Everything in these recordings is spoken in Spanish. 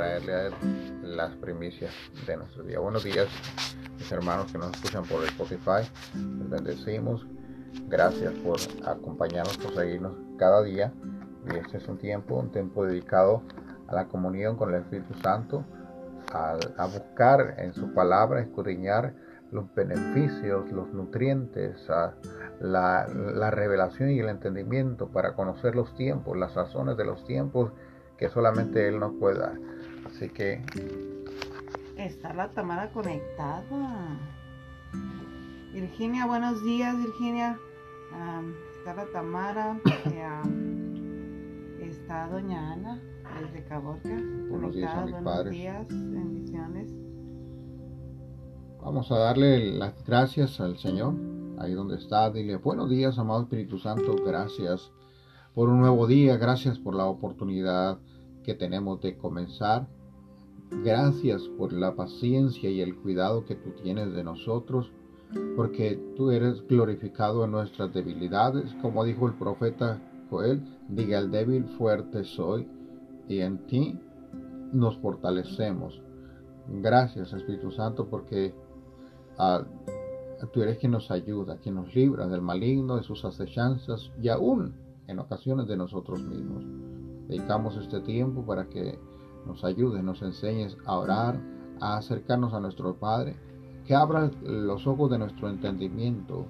traerle a Él las primicias de nuestro día. Buenos días, mis hermanos que nos escuchan por Spotify. Les bendecimos. Gracias por acompañarnos, por seguirnos cada día. Y este es un tiempo, un tiempo dedicado a la comunión con el Espíritu Santo, a, a buscar en su palabra, escudriñar los beneficios, los nutrientes, la, la, revelación y el entendimiento para conocer los tiempos, las razones de los tiempos que solamente Él nos puede dar. Así que... Está la Tamara conectada. Virginia, buenos días, Virginia. está la Tamara. está Doña Ana desde Caborca. Buenos días, buenos días, bendiciones. Vamos a darle las gracias al Señor. Ahí donde está, dile buenos días, amado Espíritu Santo. Gracias por un nuevo día. Gracias por la oportunidad que tenemos de comenzar. Gracias por la paciencia y el cuidado que tú tienes de nosotros, porque tú eres glorificado en nuestras debilidades, como dijo el profeta Joel, diga el débil, fuerte soy, y en ti nos fortalecemos. Gracias Espíritu Santo, porque tú eres quien nos ayuda, quien nos libra del maligno, de sus acechanzas y aún en ocasiones de nosotros mismos. Dedicamos este tiempo para que nos ayudes, nos enseñes a orar, a acercarnos a nuestro Padre, que abra los ojos de nuestro entendimiento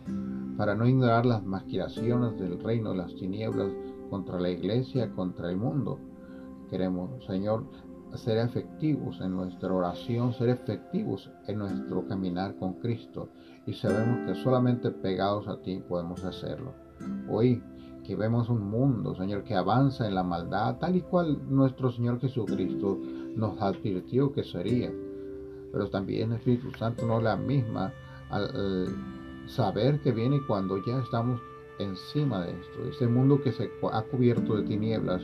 para no ignorar las maquinaciones del reino de las tinieblas contra la iglesia, contra el mundo. Queremos, Señor, ser efectivos en nuestra oración, ser efectivos en nuestro caminar con Cristo. Y sabemos que solamente pegados a ti podemos hacerlo. Hoy vemos un mundo, Señor, que avanza en la maldad, tal y cual nuestro Señor Jesucristo nos advirtió que sería. Pero también Espíritu Santo no es la misma al saber que viene cuando ya estamos encima de esto. Ese mundo que se ha cubierto de tinieblas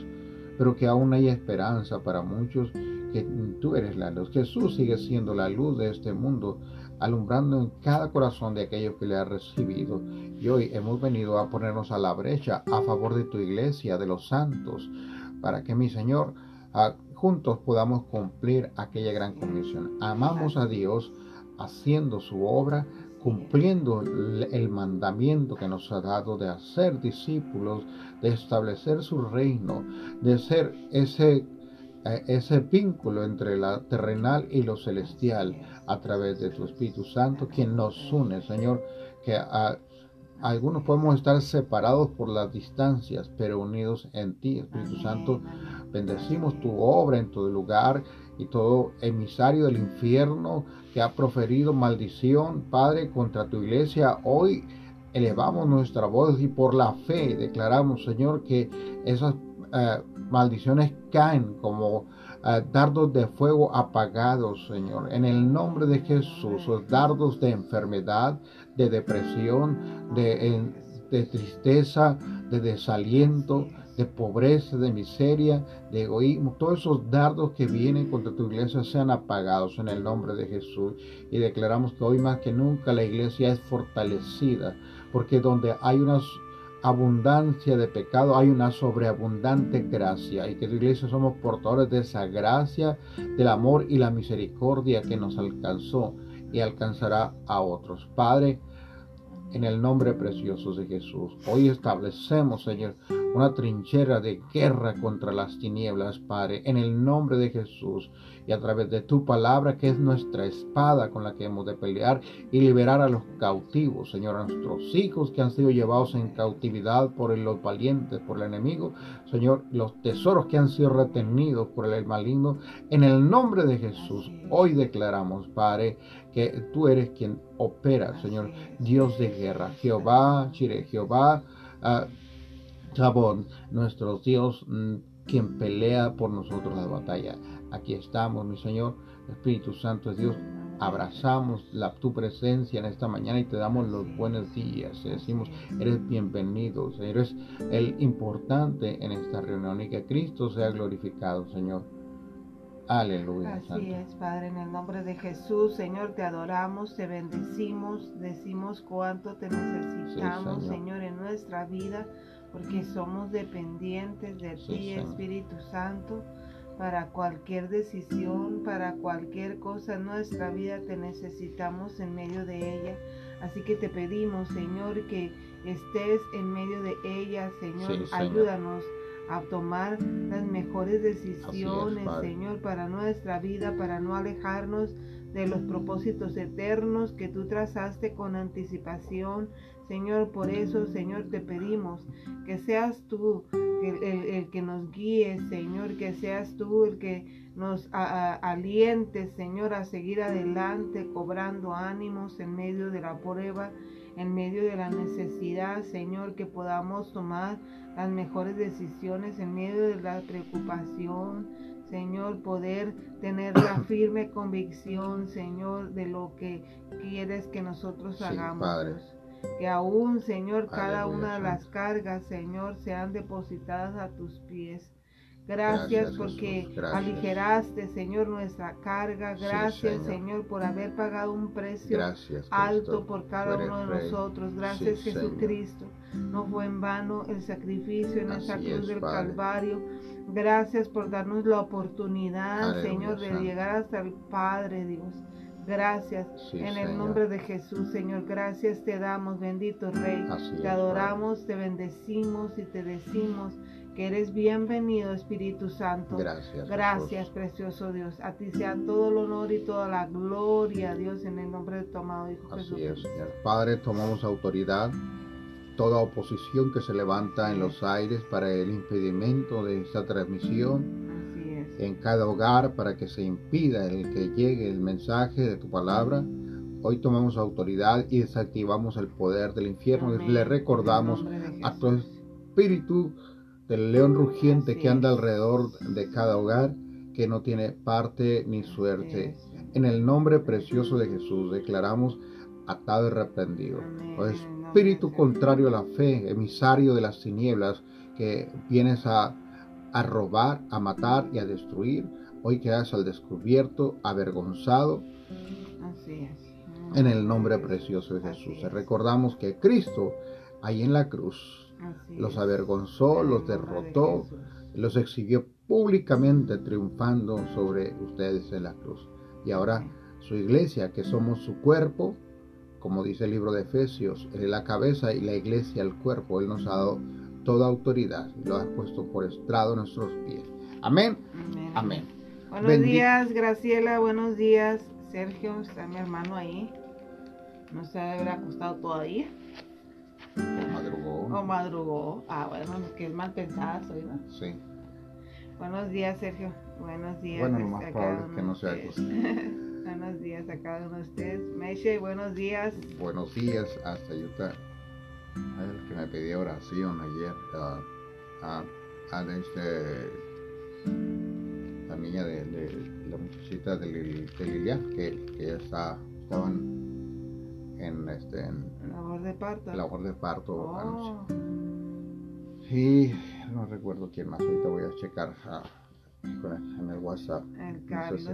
pero que aún hay esperanza para muchos, que tú eres la luz. Jesús sigue siendo la luz de este mundo, alumbrando en cada corazón de aquellos que le ha recibido. Y hoy hemos venido a ponernos a la brecha a favor de tu iglesia, de los santos, para que mi Señor, juntos podamos cumplir aquella gran comisión. Amamos a Dios haciendo su obra, cumpliendo el mandamiento que nos ha dado de hacer discípulos, de establecer su reino, de ser ese, ese vínculo entre la terrenal y lo celestial a través de tu Espíritu Santo, quien nos une, Señor, que a, algunos podemos estar separados por las distancias, pero unidos en ti, Espíritu Santo. Bendecimos tu obra en todo lugar y todo emisario del infierno que ha proferido maldición, Padre, contra tu iglesia. Hoy elevamos nuestra voz y por la fe declaramos, Señor, que esas maldiciones caen como eh, dardos de fuego apagados, Señor. En el nombre de Jesús, los dardos de enfermedad, de depresión, de, tristeza, de desaliento, de pobreza, de miseria, de egoísmo, todos esos dardos que vienen contra tu iglesia sean apagados en el nombre de Jesús. Y declaramos que hoy más que nunca la iglesia es fortalecida, porque donde hay una abundancia de pecado, hay una sobreabundante gracia. Y que tu iglesia somos portadores de esa gracia, del amor y la misericordia que nos alcanzó y alcanzará a otros. Padre, en el nombre precioso de Jesús. Hoy establecemos, Señor, una trinchera de guerra contra las tinieblas, Padre, en el nombre de Jesús y a través de tu palabra, que es nuestra espada con la que hemos de pelear y liberar a los cautivos, Señor, a nuestros hijos que han sido llevados en cautividad por los valientes, por el enemigo, Señor, los tesoros que han sido retenidos por el maligno, en el nombre de Jesús, hoy declaramos, Padre, que tú eres quien opera, Señor, Dios de guerra, Jehová, Chire, Jehová, uh, nuestro Dios, mm, quien pelea por nosotros la batalla. Aquí estamos, mi Señor, Espíritu Santo de Dios. Abrazamos la, tu presencia en esta mañana y te damos los buenos días. Te decimos, eres bienvenido, eres el importante en esta reunión y que Cristo sea glorificado, Señor. Aleluya. Así es, Padre, en el nombre de Jesús, Señor, te adoramos, te bendecimos, decimos cuánto te necesitamos, señor. en nuestra vida, porque somos dependientes de ti, Espíritu Santo. para cualquier decisión, para cualquier cosa en nuestra vida te necesitamos en medio de ella. Así que te pedimos, Señor, que estés en medio de ella, Señor. Ayúdanos a tomar las mejores decisiones, Señor, para nuestra vida, para no alejarnos de los propósitos eternos que tú trazaste con anticipación. Señor, por eso, Señor, te pedimos que seas tú el, que nos guíe, Señor, que seas tú el que nos aliente, Señor, a seguir adelante, cobrando ánimos en medio de la prueba, en medio de la necesidad, Señor, que podamos tomar las mejores decisiones en medio de la preocupación, Señor, poder tener la firme convicción, Señor, de lo que quieres que nosotros hagamos. Que aún, Señor, cada una de las cargas, Señor, sean depositadas a tus pies. Gracias, porque aligeraste, Señor, nuestra carga. Gracias, señor. por haber pagado un precio alto por cada uno de nosotros. Gracias, Jesucristo. No fue en vano el sacrificio en esa cruz del Calvario. Gracias por darnos la oportunidad, Señor, de llegar hasta el Padre, Dios. Gracias. en el nombre de Jesús, Señor, gracias te damos, bendito Rey. te adoramos, te bendecimos y te decimos que eres bienvenido, Espíritu Santo. Gracias. Gracias, precioso Dios. A ti sea todo el honor y toda la gloria, Dios, en el nombre de tu amado Hijo Así Es, Señor. Padre, tomamos autoridad. Toda oposición que se levanta en los aires para el impedimento de esta transmisión en cada hogar para que se impida el que llegue el mensaje de tu palabra. Hoy tomamos autoridad y desactivamos el poder del infierno. Le recordamos a tu espíritu del león rugiente que anda alrededor de cada hogar que no tiene parte ni suerte. En el nombre precioso de Jesús declaramos atado y reprendido. O espíritu contrario a la fe, emisario de las tinieblas, que vienes a a robar, a matar y a destruir. Hoy quedas al descubierto, avergonzado. Así es. En el nombre precioso de Jesús. Recordamos que Cristo, ahí en la cruz, los avergonzó, los derrotó, los exhibió públicamente triunfando sobre ustedes en la cruz. Y ahora su iglesia, que somos su cuerpo, como dice el libro de Efesios, Él es la cabeza y la iglesia el cuerpo. Él nos ha dado toda autoridad lo has puesto por estrado en nuestros pies. Amén. Amén. Buenos días, Graciela. Buenos días, Sergio. Está mi hermano ahí. No se habrá acostado todavía. O madrugó. O madrugó. Ah, bueno, que es mal pensada soy, ¿no? Sí. Buenos días, Sergio. Buenos días. Bueno, lo más probable es que no sea buenos días a cada uno de ustedes. Meche, buenos días. Buenos días hasta Utah el que me pidió oración ayer a, este, la niña de, la muchachita de, de Lilia que, que está, estaban en este en, labor de parto. labor de parto oh. y no recuerdo quién más ahorita voy a checar ah, en el WhatsApp. El Carlos.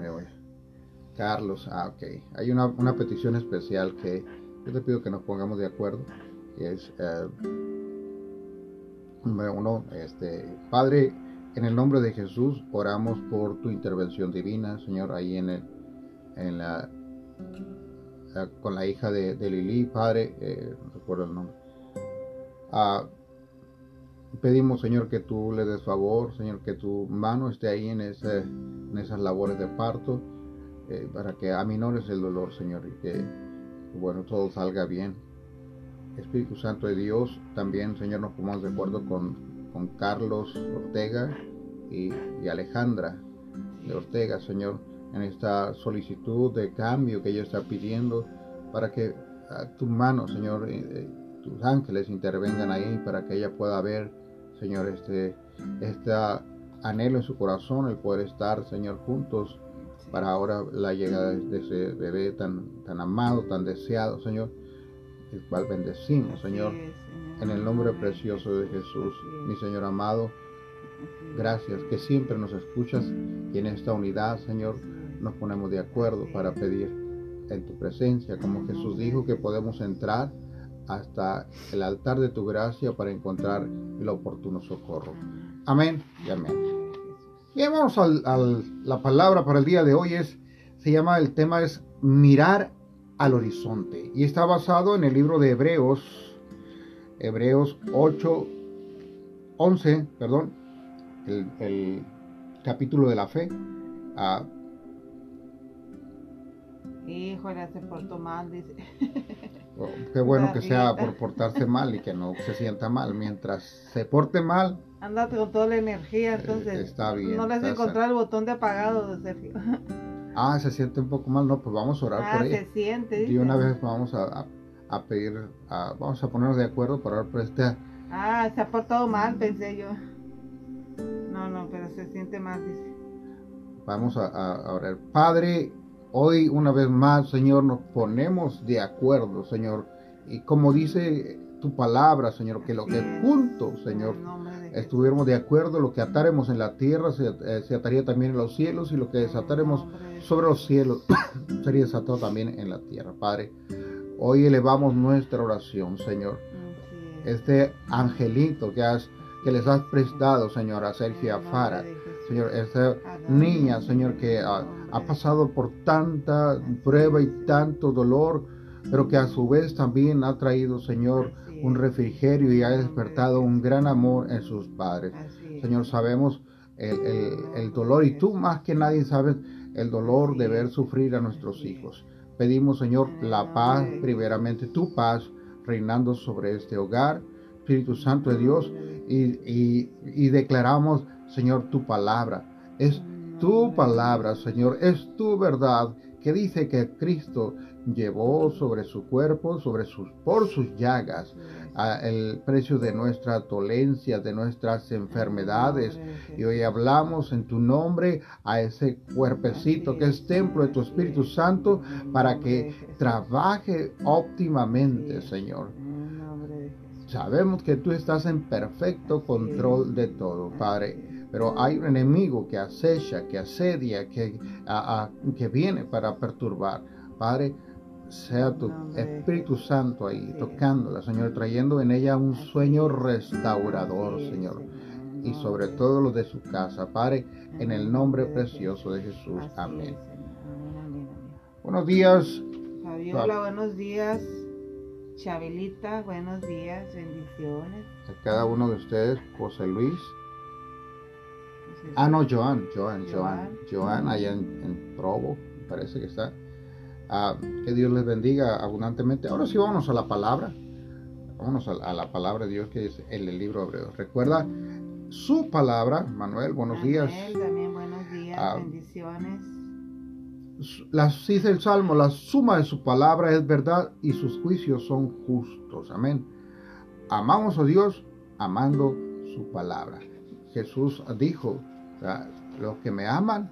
Carlos ah ok. Hay una, una petición especial que yo te pido que nos pongamos de acuerdo es eh, número uno, este, Padre, en el nombre de Jesús oramos por tu intervención divina, Señor, ahí en, el, en la, con la hija de, Lili, Padre, eh, no recuerdo el nombre. Ah, pedimos, Señor, que tú le des favor, Señor, que tu mano esté ahí en, ese, en esas labores de parto, eh, para que aminores el dolor, Señor, y que, bueno, todo salga bien. Espíritu Santo de Dios, también, Señor, nos ponemos de acuerdo con, con Carlos Ortega y, Alejandra de Ortega, Señor, en esta solicitud de cambio que ella está pidiendo para que a tu mano, Señor, eh, eh, tus ángeles intervengan ahí para que ella pueda ver, Señor, este, este anhelo en su corazón, el poder estar, Señor, juntos para ahora la llegada de ese bebé tan, tan amado, tan deseado, Señor el cual bendecimos, Señor, en el nombre precioso de Jesús, mi Señor amado. Gracias que siempre nos escuchas y en esta unidad, Señor, nos ponemos de acuerdo para pedir en tu presencia, como Jesús dijo que podemos entrar hasta el altar de tu gracia para encontrar el oportuno socorro. Amén y amén. Bien, vamos a la palabra para el día de hoy. Es, se llama, el tema es mirar al horizonte. Y está basado en el libro de Hebreos, Hebreos 8, 11, perdón, el, capítulo de la fe. Ah, Híjole, se portó mal, dice. Oh, qué bueno que sea por portarse mal y que no se sienta mal. Mientras se porte mal. Andate con toda la energía, eh, entonces. está bien. No le has encontrado el botón de apagado, Sergio. Ah, se siente un poco mal. No, pues vamos a orar por ah, ella. se siente. Y una vez vamos a, pedir, vamos a ponernos de acuerdo para orar por este. Ah, se ha portado mal, pensé yo. No, no, pero se siente mal, dice. Vamos a, a orar. Padre, Hoy una vez más, Señor, nos ponemos de acuerdo, Señor. Y como dice tu palabra, Señor, que lo que juntos, Señor, estuviéramos de acuerdo, lo que ataremos en la tierra eh, se, ataría también en los cielos y lo que desataremos sobre los cielos sería desatado también en la tierra. Padre, hoy elevamos nuestra oración, Señor. Este angelito que, has, que les has prestado, Señor, a Sergio Afara. Señor, esta niña, Señor, que ha, pasado por tanta prueba y tanto dolor, pero que a su vez también ha traído, Señor, un refrigerio y ha despertado un gran amor en sus padres. Señor, sabemos el, dolor y tú más que nadie sabes el dolor de ver sufrir a nuestros hijos. Pedimos, Señor, la paz, primeramente tu paz, reinando sobre este hogar, Espíritu Santo de Dios, y, y declaramos Señor, tu palabra. Es tu palabra, Señor, es tu verdad que dice que Cristo llevó sobre su cuerpo, sobre sus, por sus llagas, el precio de nuestra dolencia, de nuestras enfermedades. Y hoy hablamos en tu nombre a ese cuerpecito que es templo de tu Espíritu Santo para que trabaje óptimamente, Señor. Sabemos que tú estás en perfecto control de todo, Padre. Pero hay un enemigo que acecha, que asedia, que, que viene para perturbar. Padre, sea tu Espíritu Santo ahí, tocándola, Señor, trayendo en ella un sueño restaurador, Señor. Y sobre todo lo de su casa, Padre, en el nombre precioso de Jesús. Amén. Buenos días. Fabiola, buenos días. Chabelita, buenos días, bendiciones. A cada uno de ustedes, José Luis. Ah, no, Joan, Joan, Joan, Joan, allá en, Provo, parece que está. Ah, que Dios les bendiga abundantemente. Ahora sí, vámonos a la palabra. Vámonos a, la palabra de Dios que es en el libro hebreo. Recuerda su palabra, Manuel, buenos días. También buenos días, ah, bendiciones. dice el Salmo, la suma de su palabra es verdad y sus juicios son justos. Amén. Amamos a Dios amando su palabra. Jesús dijo, los que me aman,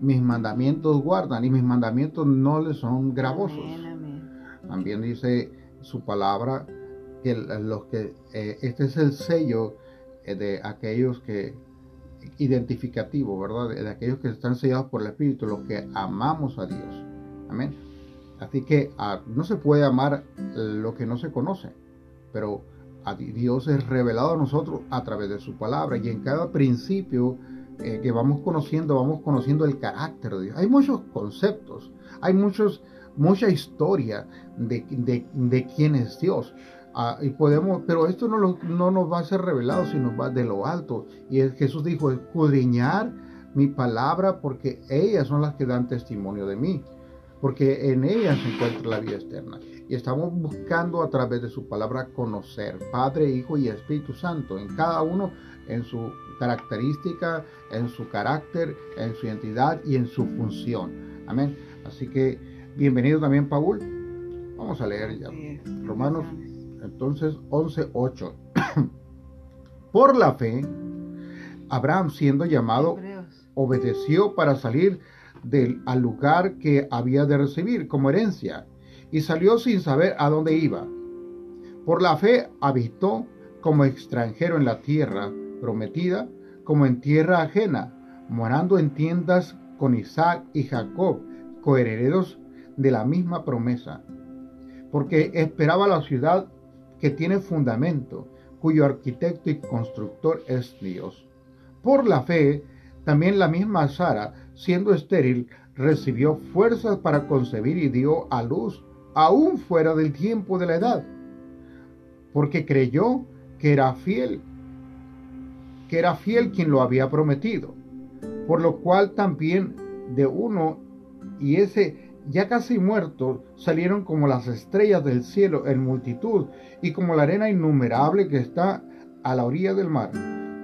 mis mandamientos guardan y mis mandamientos no les son gravosos. También dice su palabra que los que eh, este es el sello eh, de aquellos que identificativo, ¿verdad? De, aquellos que están sellados por el Espíritu, los que amamos a Dios. Amén. Así que ah, no se puede amar lo que no se conoce, pero a Dios es revelado a nosotros a través de su palabra y en cada principio eh, que vamos conociendo, vamos conociendo el carácter de Dios. Hay muchos conceptos, hay muchos, mucha historia de, de, quién es Dios. Ah, y podemos, pero esto no, no, nos va a ser revelado, sino va de lo alto. Y Jesús dijo, escudriñar mi palabra porque ellas son las que dan testimonio de mí, porque en ellas se encuentra la vida eterna. Y estamos buscando a través de su palabra conocer Padre, Hijo y Espíritu Santo en cada uno en su característica, en su carácter, en su identidad y en su función. Amén. Así que bienvenido también, Paul. Vamos a leer ya. Romanos, entonces 11.8. Por la fe, Abraham siendo llamado, obedeció para salir del, al lugar que había de recibir como herencia y salió sin saber a dónde iba. Por la fe habitó como extranjero en la tierra prometida como en tierra ajena, morando en tiendas con Isaac y Jacob, coherederos de la misma promesa, porque esperaba la ciudad que tiene fundamento, cuyo arquitecto y constructor es Dios. Por la fe también la misma Sara, siendo estéril, recibió fuerzas para concebir y dio a luz, aún fuera del tiempo de la edad, porque creyó que era fiel, que era fiel quien lo había prometido, por lo cual también de uno y ese ya casi muerto salieron como las estrellas del cielo en multitud y como la arena innumerable que está a la orilla del mar.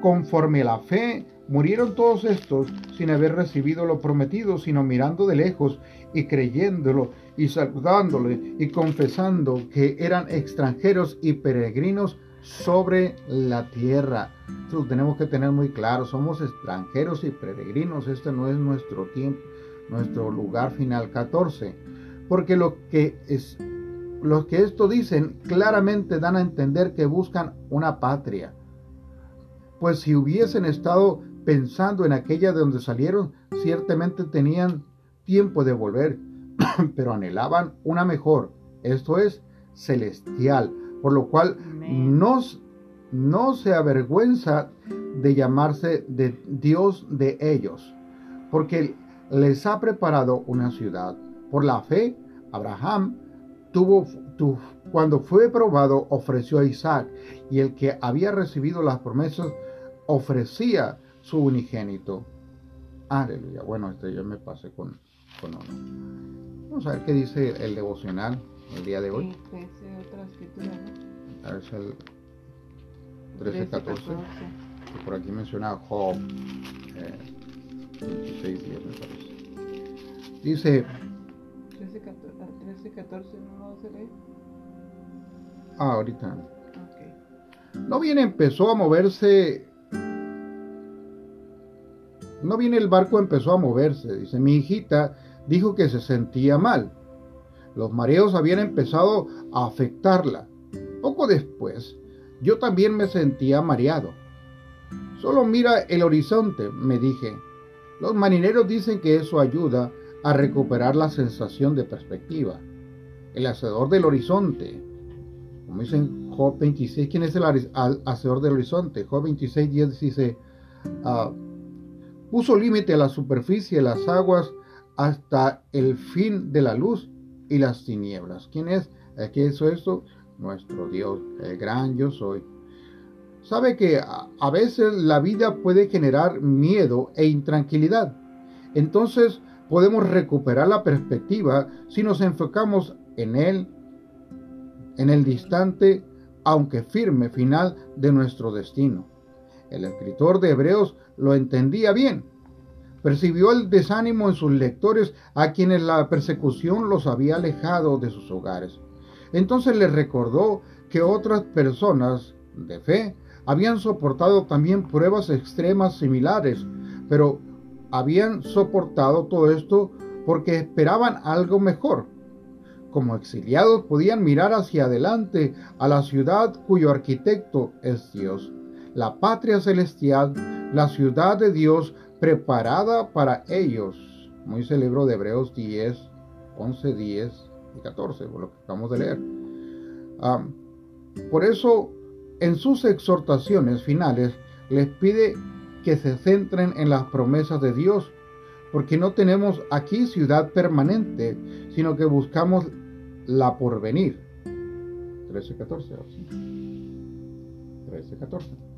Conforme a la fe, murieron todos estos sin haber recibido lo prometido, sino mirando de lejos y creyéndolo y saludándole y confesando que eran extranjeros y peregrinos sobre la tierra. Tenemos que tener muy claro, somos extranjeros y peregrinos, este no es nuestro tiempo, nuestro lugar final. 14, porque lo que es los que esto dicen claramente dan a entender que buscan una patria. Pues si hubiesen estado pensando en aquella de donde salieron, ciertamente tenían tiempo de volver, pero anhelaban una mejor, esto es celestial, por lo cual no, no se avergüenza de llamarse de Dios de ellos, porque les ha preparado una ciudad. Por la fe, Abraham tuvo, cuando fue probado, ofreció a Isaac, y el que había recibido las promesas ofrecía su unigénito. Aleluya. Bueno, este yo me pasé con, con uno. Vamos a ver qué dice el devocional el día de hoy. Sí, otra escritura, ¿no? A ver, es el 13, 14. Que por aquí menciona Job. Eh, 26 días, me parece. Dice. 13, 14, 14 no lo vas a leer. Ah, ahorita. Okay. No bien empezó a moverse. No bien el barco empezó a moverse. Dice, mi hijita dijo que se sentía mal. Los mareos habían empezado a afectarla. Poco después, yo también me sentía mareado. Solo mira el horizonte, me dije. Los marineros dicen que eso ayuda a recuperar la sensación de perspectiva. El hacedor del horizonte, como dicen Job 26, ¿quién es el hacedor del horizonte? Job 26, 10 dice, uh, puso límite a la superficie de las aguas hasta el fin de la luz y las tinieblas. ¿Quién es? ¿Qué es esto? Nuestro Dios, el gran yo soy. Sabe que a veces la vida puede generar miedo e intranquilidad. Entonces podemos recuperar la perspectiva si nos enfocamos en Él, en el distante, aunque firme final de nuestro destino. El escritor de Hebreos lo entendía bien. Percibió el desánimo en sus lectores a quienes la persecución los había alejado de sus hogares. Entonces les recordó que otras personas de fe habían soportado también pruebas extremas similares, pero habían soportado todo esto porque esperaban algo mejor. Como exiliados podían mirar hacia adelante a la ciudad cuyo arquitecto es Dios, la patria celestial, la ciudad de Dios preparada para ellos. Muy celebro de Hebreos 10, 11, 10 y 14, por lo que acabamos de leer. Ah, por eso en sus exhortaciones finales les pide que se centren en las promesas de Dios, porque no tenemos aquí ciudad permanente, sino que buscamos la porvenir. 13-14. 13-14.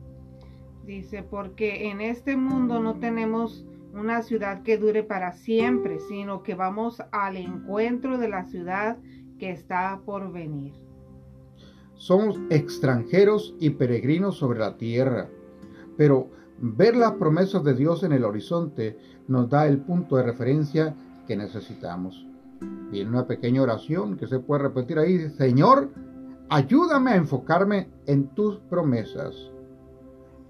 Dice, porque en este mundo no tenemos una ciudad que dure para siempre, sino que vamos al encuentro de la ciudad que está por venir. Somos extranjeros y peregrinos sobre la tierra, pero ver las promesas de Dios en el horizonte nos da el punto de referencia que necesitamos. Viene una pequeña oración que se puede repetir ahí. Señor, ayúdame a enfocarme en tus promesas.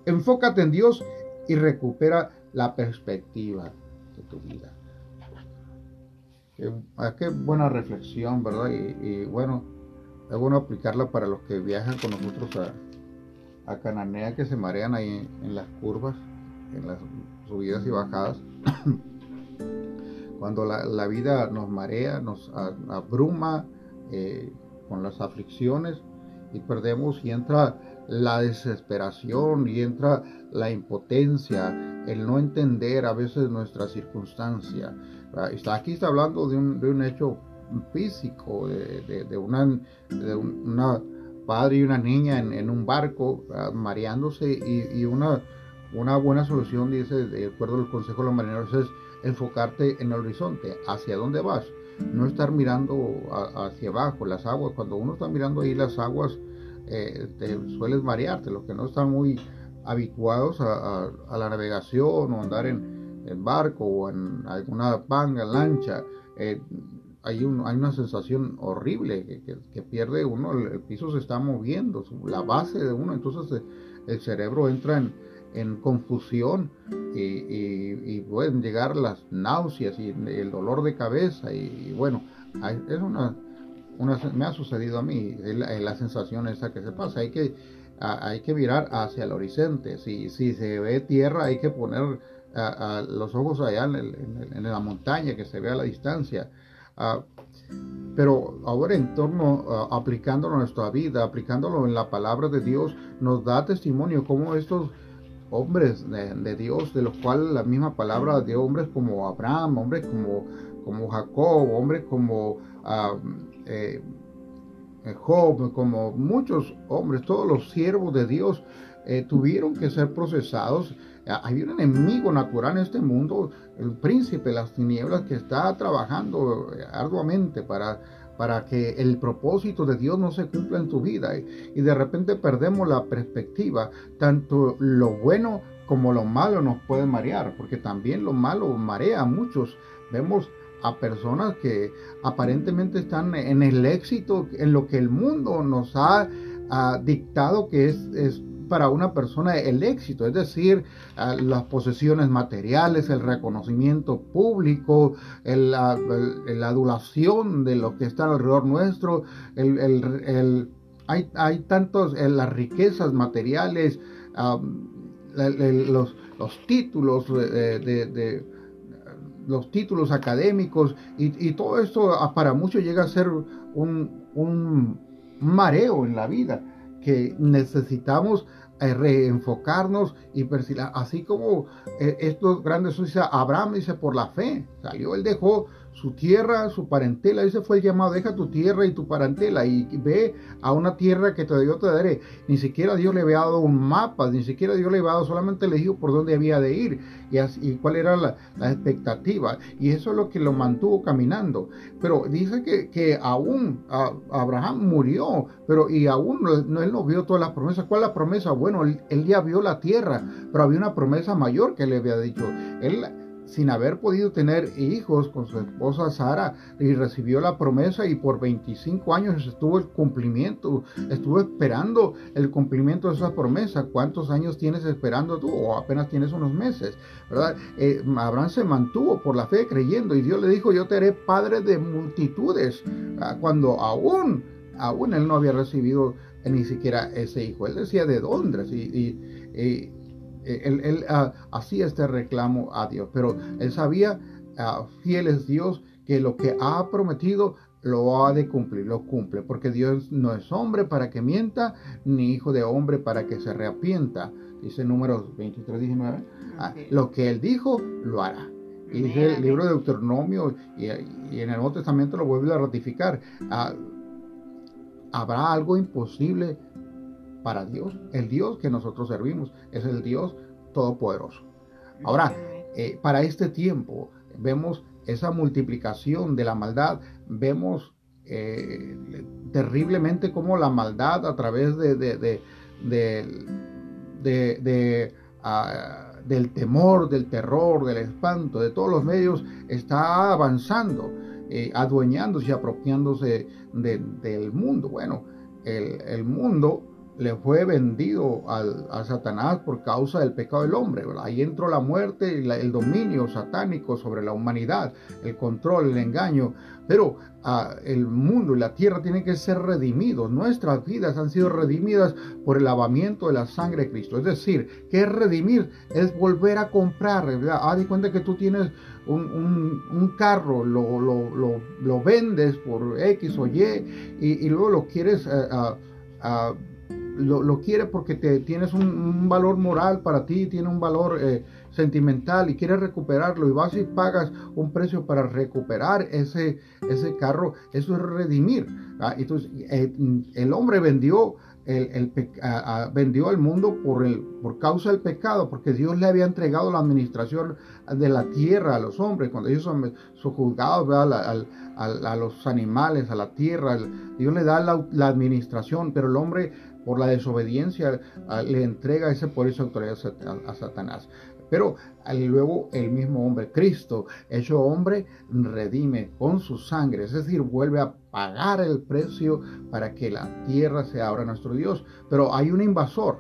Enfócate en Dios y recupera la perspectiva de tu vida. Qué, ah, qué buena reflexión, ¿verdad? Y, bueno, es bueno aplicarla para los que viajan con nosotros a, a Cananea, que se marean ahí en, las curvas, en las subidas y bajadas. Cuando la, vida nos marea, nos abruma eh, con las aflicciones y perdemos y entra la desesperación y entra la impotencia, el no entender a veces nuestra circunstancia. Aquí está hablando de un, de un hecho físico, de, de, una, de una padre y una niña en, un barco mareándose y, y, una, una buena solución, dice, de acuerdo al consejo de los marineros, es enfocarte en el horizonte, hacia dónde vas, no estar mirando hacia abajo, las aguas, cuando uno está mirando ahí las aguas, eh, te sueles marearte, los que no están muy habituados a, la navegación o andar en, barco o en alguna panga, lancha, eh, hay, un, hay una sensación horrible que, pierde uno, el, piso se está moviendo, la base de uno, entonces el, cerebro entra en, confusión y, pueden llegar las náuseas y el dolor de cabeza y, bueno, es una, me ha sucedido a mí, la, sensación esa que se pasa, hay que, hay que mirar hacia el horizonte, si, si se ve tierra hay que poner los ojos allá en, en, la montaña, que se vea a la distancia, Ah, pero ahora en torno, uh, aplicándolo a nuestra vida, aplicándolo en la palabra de Dios, nos da testimonio como estos hombres de, Dios, de los cuales la misma palabra de hombres como Abraham, hombres como, como Jacob, hombres como ah, eh, Job, como muchos hombres, todos los siervos de Dios eh, tuvieron que ser procesados hay un enemigo natural en este mundo, el príncipe las tinieblas, que está trabajando eh, arduamente para, para que el propósito de Dios no se cumpla en tu vida. Y, de repente perdemos la perspectiva. Tanto lo bueno como lo malo nos puede marear, porque también lo malo marea a muchos. Vemos a personas que aparentemente están en el éxito, en lo que el mundo nos ha, dictado que es, es para una persona el éxito, es decir, las posesiones materiales, el reconocimiento público, la, adulación de lo que está alrededor nuestro, el, hay, hay, tantos, las riquezas materiales, los, los, títulos de, los títulos académicos y, todo esto ah, para muchos llega a ser un, un mareo en la vida que necesitamos eh, reenfocarnos y percibir, así como eh, estos grandes, Abraham dice por la fe, salió, él dejó su tierra, su parentela, ese fue el llamado, deja tu tierra y tu parentela y ve a una tierra que te yo te daré. Ni siquiera Dios le había dado un mapa, ni siquiera Dios le había dado, solamente le dijo por dónde había de ir y, así, cuál era la, expectativa. Y eso es lo que lo mantuvo caminando. Pero dice que, que aún Abraham murió, pero y aún no, él no vio todas las promesas. ¿Cuál es la promesa? Bueno, él, él ya vio la tierra, pero había una promesa mayor que le había dicho. Él sin haber podido tener hijos con su esposa Sara y recibió la promesa y por 25 años estuvo el cumplimiento, estuvo esperando el cumplimiento de esa promesa. ¿Cuántos años tienes esperando tú? O apenas tienes unos meses, ¿verdad? Eh, Abraham se mantuvo por la fe creyendo y Dios le dijo, yo te haré padre de multitudes, ah, cuando aún, aún él no había recibido ni siquiera ese hijo. Él decía, ¿de dónde? Él, ah, hacía este reclamo a Dios, pero él sabía, uh, fiel es Dios, que lo que ha prometido lo ha de cumplir, lo cumple, porque Dios no es hombre para que mienta, ni hijo de hombre para que se reapienta. Dice números 23, 19. Ah, lo que él dijo, lo hará. Y dice el libro de Deuteronomio y, en el Nuevo Testamento lo vuelve a ratificar. ¿Habrá algo imposible para Dios. El Dios que nosotros servimos es el Dios todopoderoso. Ahora, eh, para este tiempo vemos esa multiplicación de la maldad, vemos eh, terriblemente cómo la maldad a través de, de, ah, del temor, del terror, del espanto, de todos los medios, está avanzando, eh, adueñándose y apropiándose del mundo. Bueno, el, el mundo le fue vendido al, a Satanás por causa del pecado del hombre. Ahí entró la muerte y el dominio satánico sobre la humanidad, el control, el engaño. Pero ah, el mundo y la tierra tienen que ser redimidos. Nuestras vidas han sido redimidas por el lavamiento de la sangre de Cristo. Es decir, que es redimir? Es volver a comprar. Haz de cuenta que tú tienes un, carro, lo, lo, vendes por X o Y y, luego lo quieres... Eh, lo, quiere porque te, tienes un, valor moral para ti, tiene un valor eh, sentimental y quieres recuperarlo y vas y pagas un precio para recuperar ese, ese carro, eso es redimir. ¿ah? Entonces, eh, el hombre vendió el, vendió el mundo por, el, por causa del pecado, porque Dios le había entregado la administración de la tierra a los hombres, cuando ellos son, juzgados a, los animales, a la tierra, Dios le da la, administración, pero el hombre por la desobediencia le entrega ese por esa autoridad a Satanás. Pero luego el mismo hombre, Cristo, hecho hombre, redime con su sangre, es decir, vuelve a pagar el precio para que la tierra se abra a nuestro Dios. Pero hay un invasor,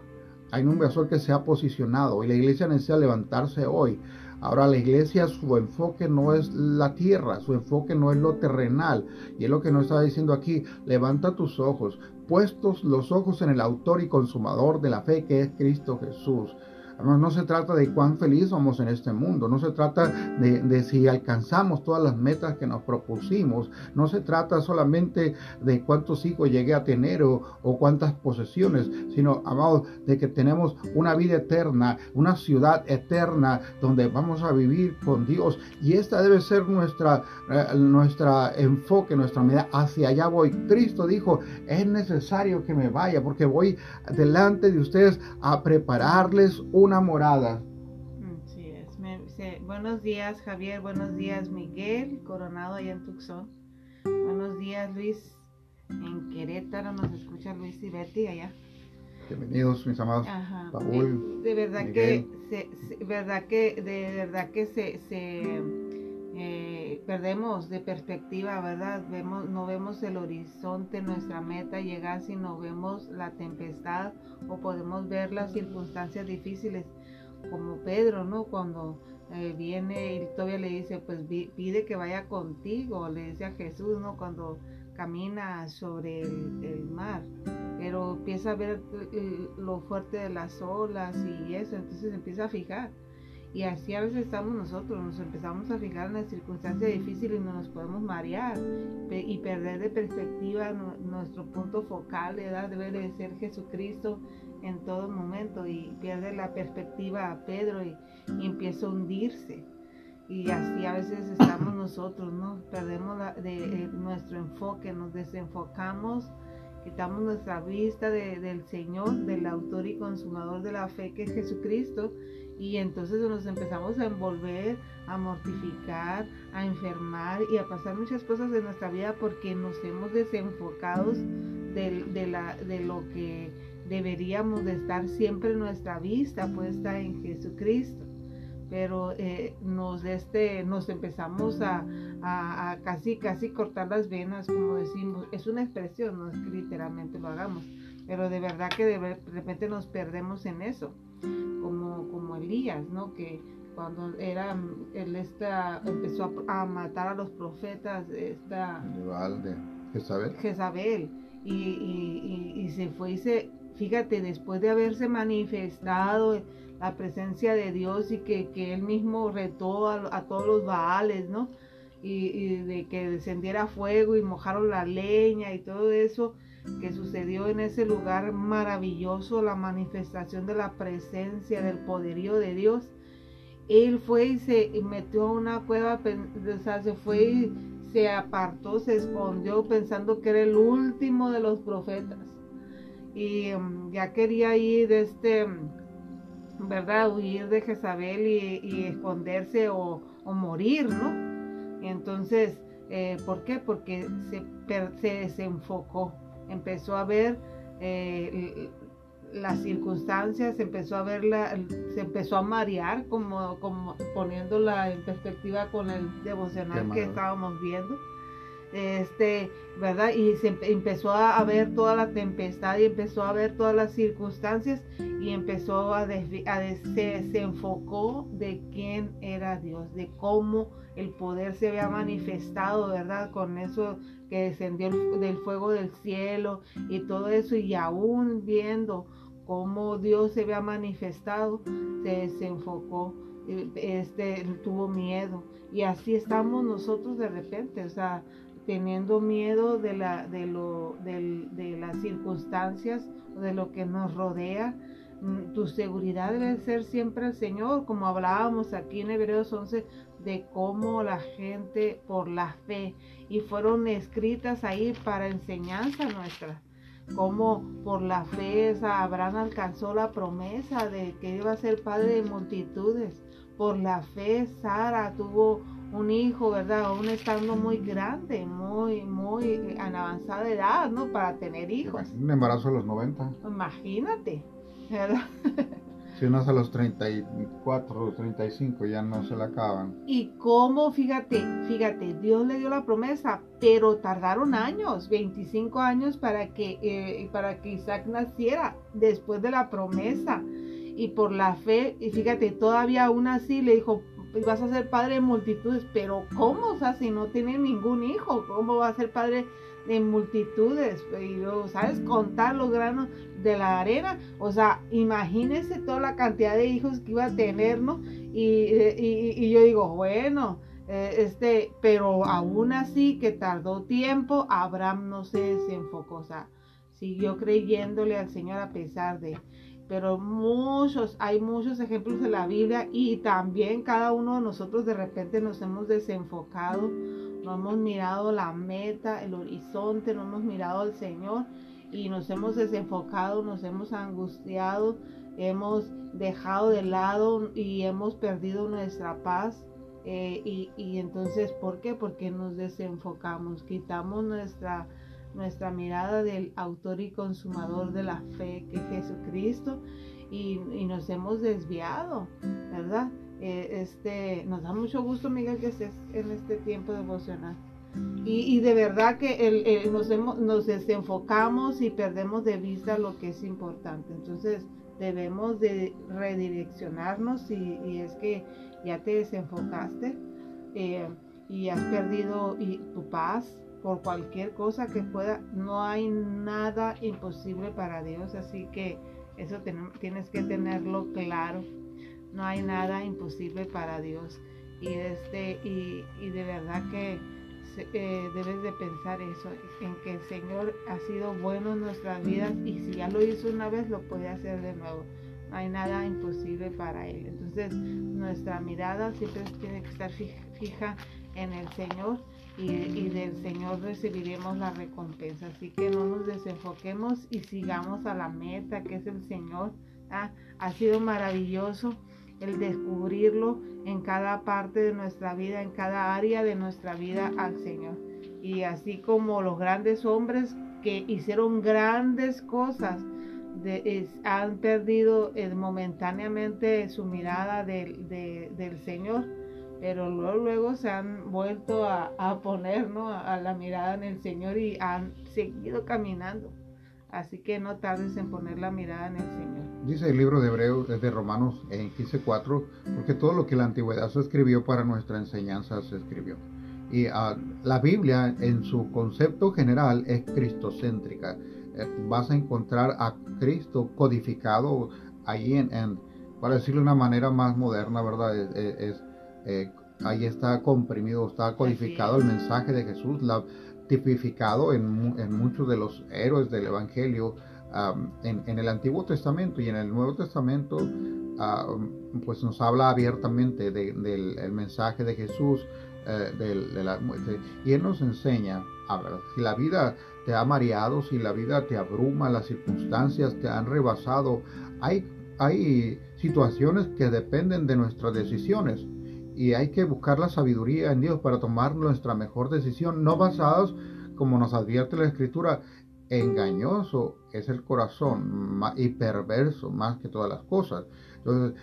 hay un invasor que se ha posicionado y la iglesia necesita levantarse hoy. Ahora la iglesia, su enfoque no es la tierra, su enfoque no es lo terrenal. Y es lo que nos está diciendo aquí, levanta tus ojos, puestos los ojos en el autor y consumador de la fe que es Cristo Jesús. No se trata de cuán feliz somos en este mundo, no se trata de, si alcanzamos todas las metas que nos propusimos, no se trata solamente de cuántos hijos llegué a tener o, cuántas posesiones, sino, amados, de que tenemos una vida eterna, una ciudad eterna donde vamos a vivir con Dios. Y esta debe ser nuestra, eh, nuestra enfoque, nuestra medida. Hacia allá voy. Cristo dijo, es necesario que me vaya porque voy delante de ustedes a prepararles un una morada. Sí es. buenos días Javier, buenos días Miguel, Coronado allá en Tucson. Buenos días Luis, en Querétaro nos escucha Luis y Betty allá. Bienvenidos mis amados. Paul, de, verdad que, se, verdad que, de verdad que se, se eh, perdemos de perspectiva, ¿verdad? Vemos, no vemos el horizonte, nuestra meta llegar, no vemos la tempestad o podemos ver las circunstancias difíciles, como Pedro, ¿no? Cuando eh, viene y todavía le dice, pues pide que vaya contigo, le dice a Jesús, ¿no? Cuando camina sobre el, mar, pero empieza a ver lo fuerte de las olas y eso, entonces empieza a fijar y así a veces estamos nosotros, nos empezamos a fijar en las circunstancias difíciles y nos podemos marear y perder de perspectiva nuestro punto focal, ¿verdad? debe de ser Jesucristo en todo momento y pierde la perspectiva a Pedro y, empieza a hundirse. Y así a veces estamos nosotros, ¿no? Perdemos de, eh, nuestro enfoque, nos desenfocamos quitamos nuestra vista del Señor, del autor y consumador de la fe que es Jesucristo, y entonces nos empezamos a envolver, a mortificar, a enfermar y a pasar muchas cosas en nuestra vida porque nos hemos desenfocados de, la, de lo que deberíamos de estar siempre nuestra vista puesta en Jesucristo. Pero eh, nos, este, nos empezamos a, a, casi, casi cortar las venas, como decimos. Es una expresión, no es que literalmente lo hagamos. Pero de verdad que de repente nos perdemos en eso como, como Elías, ¿no? Que cuando era, él está, empezó a, matar a los profetas, esta... de Jezabel. Jezabel. Y, y, y, se fue y se, fíjate, después de haberse manifestado la presencia de Dios y que, que él mismo retó a, todos los baales, ¿no? Y, y, de que descendiera fuego y mojaron la leña y todo eso, que sucedió en ese lugar maravilloso, la manifestación de la presencia, del poderío de Dios. Él fue y se metió a una cueva, o sea, se fue y se apartó, se escondió pensando que era el último de los profetas. Y um, ya quería ir de este, ¿verdad? Huir de Jezabel y, esconderse o, morir, ¿no? Entonces, eh, ¿por qué? Porque se, se desenfocó empezó a ver eh, las circunstancias, empezó a verla, se empezó a marear, como, como poniéndola en perspectiva con el devocional que estábamos viendo. Este, ¿verdad? Y se empezó a, ver toda la tempestad y empezó a ver todas las circunstancias y empezó a, a se enfocó de quién era Dios, de cómo el poder se había manifestado, ¿verdad? Con eso que descendió del fuego del cielo y todo eso, y aún viendo cómo Dios se había manifestado, se desenfocó, este, tuvo miedo. Y así estamos nosotros de repente, o sea, teniendo miedo de, la, de, lo, de las circunstancias, de lo que nos rodea. Mm, tu seguridad debe ser siempre el Señor, como hablábamos aquí en Hebreos 11, de cómo la gente por la fe, y fueron escritas ahí para enseñanza nuestra, cómo por la fe Abraham alcanzó la promesa de que iba a ser padre de multitudes. Por la fe Sara tuvo un hijo, ¿verdad? Aún estando muy grande, muy, muy en avanzada edad, ¿no? Para tener hijos. Un embarazo a los 90. Imagínate, ¿verdad? Si a los 34 o 35 ya no se la acaban. Y cómo, fíjate, fíjate, Dios le dio la promesa, pero tardaron años, 25 años para que, eh, para que Isaac naciera después de la promesa. Y por la fe, y fíjate, todavía aún así le dijo, vas a ser padre de multitudes, pero ¿cómo? O sea, si no tiene ningún hijo, ¿cómo va a ser padre de multitudes? Y ¿sabes? Contar los granos de la arena. O sea, imagínense toda la cantidad de hijos que iba a tener, ¿no? Y, yo digo, bueno, eh, este, pero aún así que tardó tiempo, Abraham no se desenfocó, o sea, siguió creyéndole al Señor a pesar de pero muchos, hay muchos ejemplos de la Biblia y también cada uno de nosotros de repente nos hemos desenfocado, no hemos mirado la meta, el horizonte, no hemos mirado al Señor y nos hemos desenfocado, nos hemos angustiado, hemos dejado de lado y hemos perdido nuestra paz. Eh, y, y entonces, ¿por qué? Porque nos desenfocamos, quitamos nuestra nuestra mirada del autor y consumador de la fe que es Jesucristo y, nos hemos desviado, ¿verdad? Eh, este, nos da mucho gusto, Miguel, que estés en este tiempo devocional. Y, de verdad que nos, nos desenfocamos y perdemos de vista lo que es importante. Entonces debemos de redireccionarnos y, es que ya te desenfocaste eh, y has perdido tu paz, por cualquier cosa que pueda, no hay nada imposible para Dios, así que eso tienes que tenerlo claro. No hay nada imposible para Dios. Y este y, de verdad que eh, debes de pensar eso, en que el Señor ha sido bueno en nuestras vidas y si ya lo hizo una vez, lo puede hacer de nuevo. No hay nada imposible para Él. Entonces, nuestra mirada siempre tiene que estar fija en el Señor y, del Señor recibiremos la recompensa. Así que no nos desenfoquemos y sigamos a la meta que es el Señor. ¿ah? Ha sido maravilloso el descubrirlo en cada parte de nuestra vida, en cada área de nuestra vida al Señor. Y así como los grandes hombres que hicieron grandes cosas, han perdido eh, momentáneamente su mirada del Señor pero luego, se han vuelto a, poner a, la mirada en el Señor y han seguido caminando. Así que no tardes en poner la mirada en el Señor. Dice el libro de Hebreos, de Romanos en 15.4, porque todo lo que la antigüedad se escribió para nuestra enseñanza se escribió. Y uh, la Biblia en su concepto general es cristocéntrica. Eh, vas a encontrar a Cristo codificado ahí en, para decirlo de una manera más moderna, ¿verdad? es eh, ahí está comprimido, está codificado el mensaje de Jesús, la, tipificado en, muchos de los héroes del Evangelio en, el Antiguo Testamento y en el Nuevo Testamento, pues nos habla abiertamente del mensaje de Jesús, eh, de, la, y Él nos enseña, a si la vida te ha mareado, si la vida te abruma, las circunstancias te han rebasado, hay, hay situaciones que dependen de nuestras decisiones y hay que buscar la sabiduría en Dios para tomar nuestra mejor decisión, no basados, como nos advierte la Escritura, engañoso es el corazón y perverso más que todas las cosas. Entonces,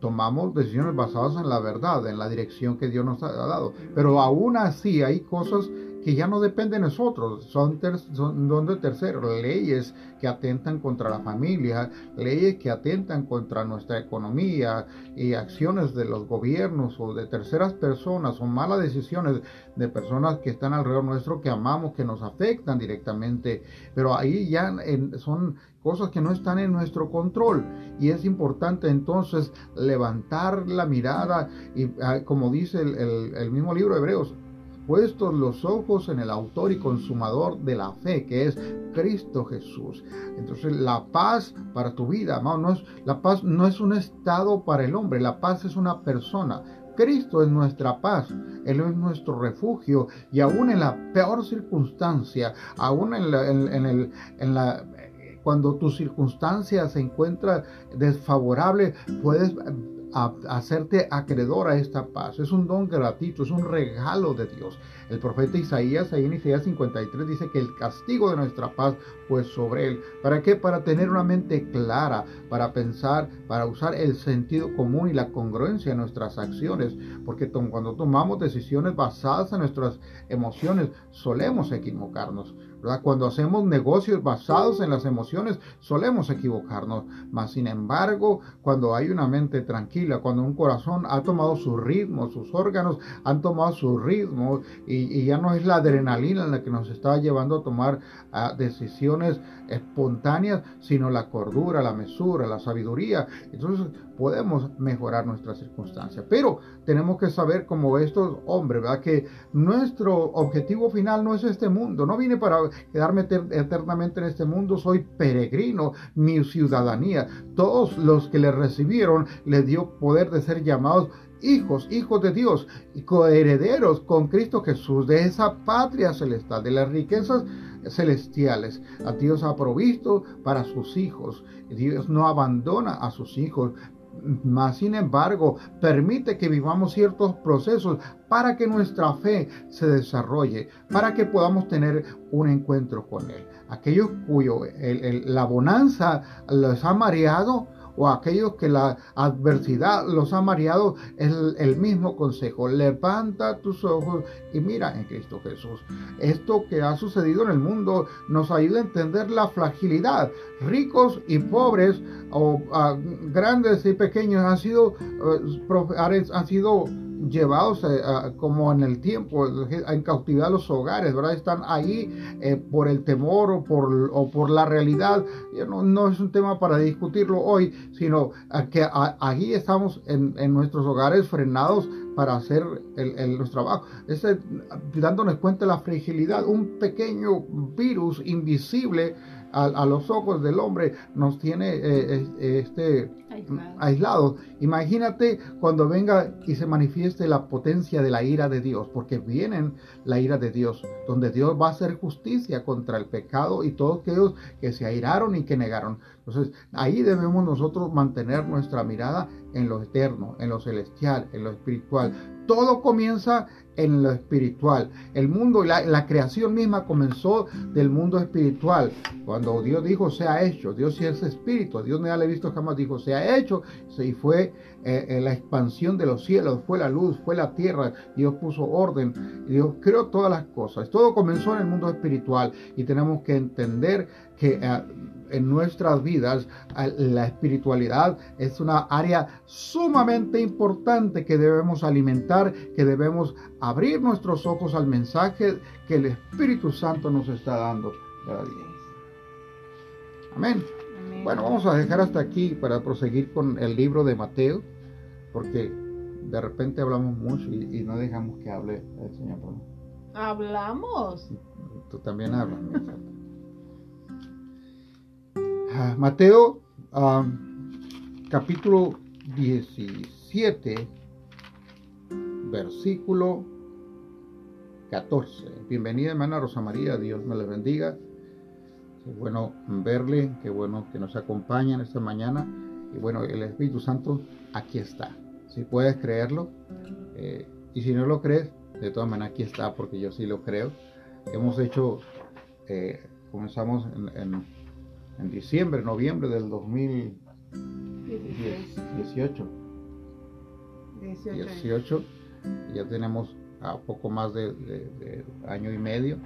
tomamos decisiones basadas en la verdad, en la dirección que Dios nos ha dado. Pero aún así hay cosas que ya no dependen de nosotros, son, de terceros, leyes que atentan contra la familia, leyes que atentan contra nuestra economía y acciones de los gobiernos o de terceras personas. O malas decisiones de personas que están alrededor nuestro que amamos, que nos afectan directamente, pero ahí ya son cosas que no están en nuestro control. Y es importante entonces levantar la mirada y ah, como dice el, el mismo libro de Hebreos, puestos los ojos en el autor y consumador de la fe, que es Cristo Jesús. Entonces la paz para tu vida, no es, la paz no es un estado para el hombre, la paz es una persona. Cristo es nuestra paz, Él es nuestro refugio y aún en la peor circunstancia, aún en el, en la cuando tu circunstancia se encuentra desfavorable, puedes hacerte acreedor a esta paz. Es un don gratuito, es un regalo de Dios. El profeta Isaías, ahí en Isaías 53, dice que el castigo de nuestra paz fue sobre él. ¿Para qué? Para tener una mente clara, para pensar, para usar el sentido común y la congruencia en nuestras acciones. Porque cuando tomamos decisiones basadas en nuestras emociones, solemos equivocarnos. Cuando hacemos negocios basados en las emociones, solemos equivocarnos. Mas, sin embargo, cuando hay una mente tranquila, cuando un corazón ha tomado su ritmo, sus órganos han tomado su ritmo y, ya no es la adrenalina la que nos está llevando a tomar ah, decisiones espontáneas, sino la cordura, la mesura, la sabiduría. Entonces podemos mejorar nuestra circunstancia. Pero tenemos que saber como estos hombres, ¿verdad? Que nuestro objetivo final no es este mundo. No vine para quedarme eternamente en este mundo. Soy peregrino, mi ciudadanía. Todos los que le recibieron le dio poder de ser llamados hijos, hijos de Dios y coherederos con Cristo Jesús de esa patria celestial, de las riquezas celestiales. A Dios ha provisto para sus hijos. Dios no abandona a sus hijos. Mas, sin embargo, permite que vivamos ciertos procesos para que nuestra fe se desarrolle, para que podamos tener un encuentro con Él. Aquellos cuyo la bonanza los ha mareado, o aquellos que la adversidad los ha mareado, es el, mismo consejo. Levanta tus ojos y mira en Cristo Jesús. Esto que ha sucedido en el mundo nos ayuda a entender la fragilidad. Ricos y pobres, o ah, grandes y pequeños, han sido, uh, han sido llevados eh, como en el tiempo en cautividad los hogares, ¿verdad? Están ahí eh, por el temor o por, o por la realidad. No, no, es un tema para discutirlo hoy, sino que allí estamos en, en, nuestros hogares frenados para hacer el, el nuestro trabajo. Ese, dándonos cuenta de la fragilidad, un pequeño virus invisible a, los ojos del hombre nos tiene eh, este, aislados. Imagínate cuando venga y se manifieste la potencia de la ira de Dios, porque viene la ira de Dios, donde Dios va a hacer justicia contra el pecado y todos aquellos que se airaron y que negaron. Entonces, ahí debemos nosotros mantener nuestra mirada en lo eterno, en lo celestial, en lo espiritual. Todo comienza en lo espiritual. El mundo, la, la creación misma comenzó del mundo espiritual. Cuando Dios dijo, se ha hecho, Dios es espíritu, Dios no le visto jamás, dijo, se ha hecho, y fue eh, la expansión de los cielos, fue la luz, fue la tierra, Dios puso orden, Dios creó todas las cosas. Todo comenzó en el mundo espiritual y tenemos que entender que... Eh, en nuestras vidas, la espiritualidad es una área sumamente importante que debemos alimentar, que debemos abrir nuestros ojos al mensaje que el Espíritu Santo nos está dando cada día. Amén. Bueno, vamos a dejar hasta aquí para proseguir con el libro de Mateo, porque de repente hablamos mucho y, no dejamos que hable el Señor. Hablamos. Tú también hablas. Mateo capítulo 17, versículo 14. Bienvenida hermana Rosa María, Dios me le bendiga. Qué bueno verle, qué bueno que nos acompañan esta mañana. Y bueno, el Espíritu Santo aquí está. Si puedes creerlo, eh, y si no lo crees, de todas maneras aquí está, porque yo sí lo creo. Hemos hecho, eh, comenzamos en en diciembre, noviembre del 2018. 18. ya tenemos a poco más de, año y medio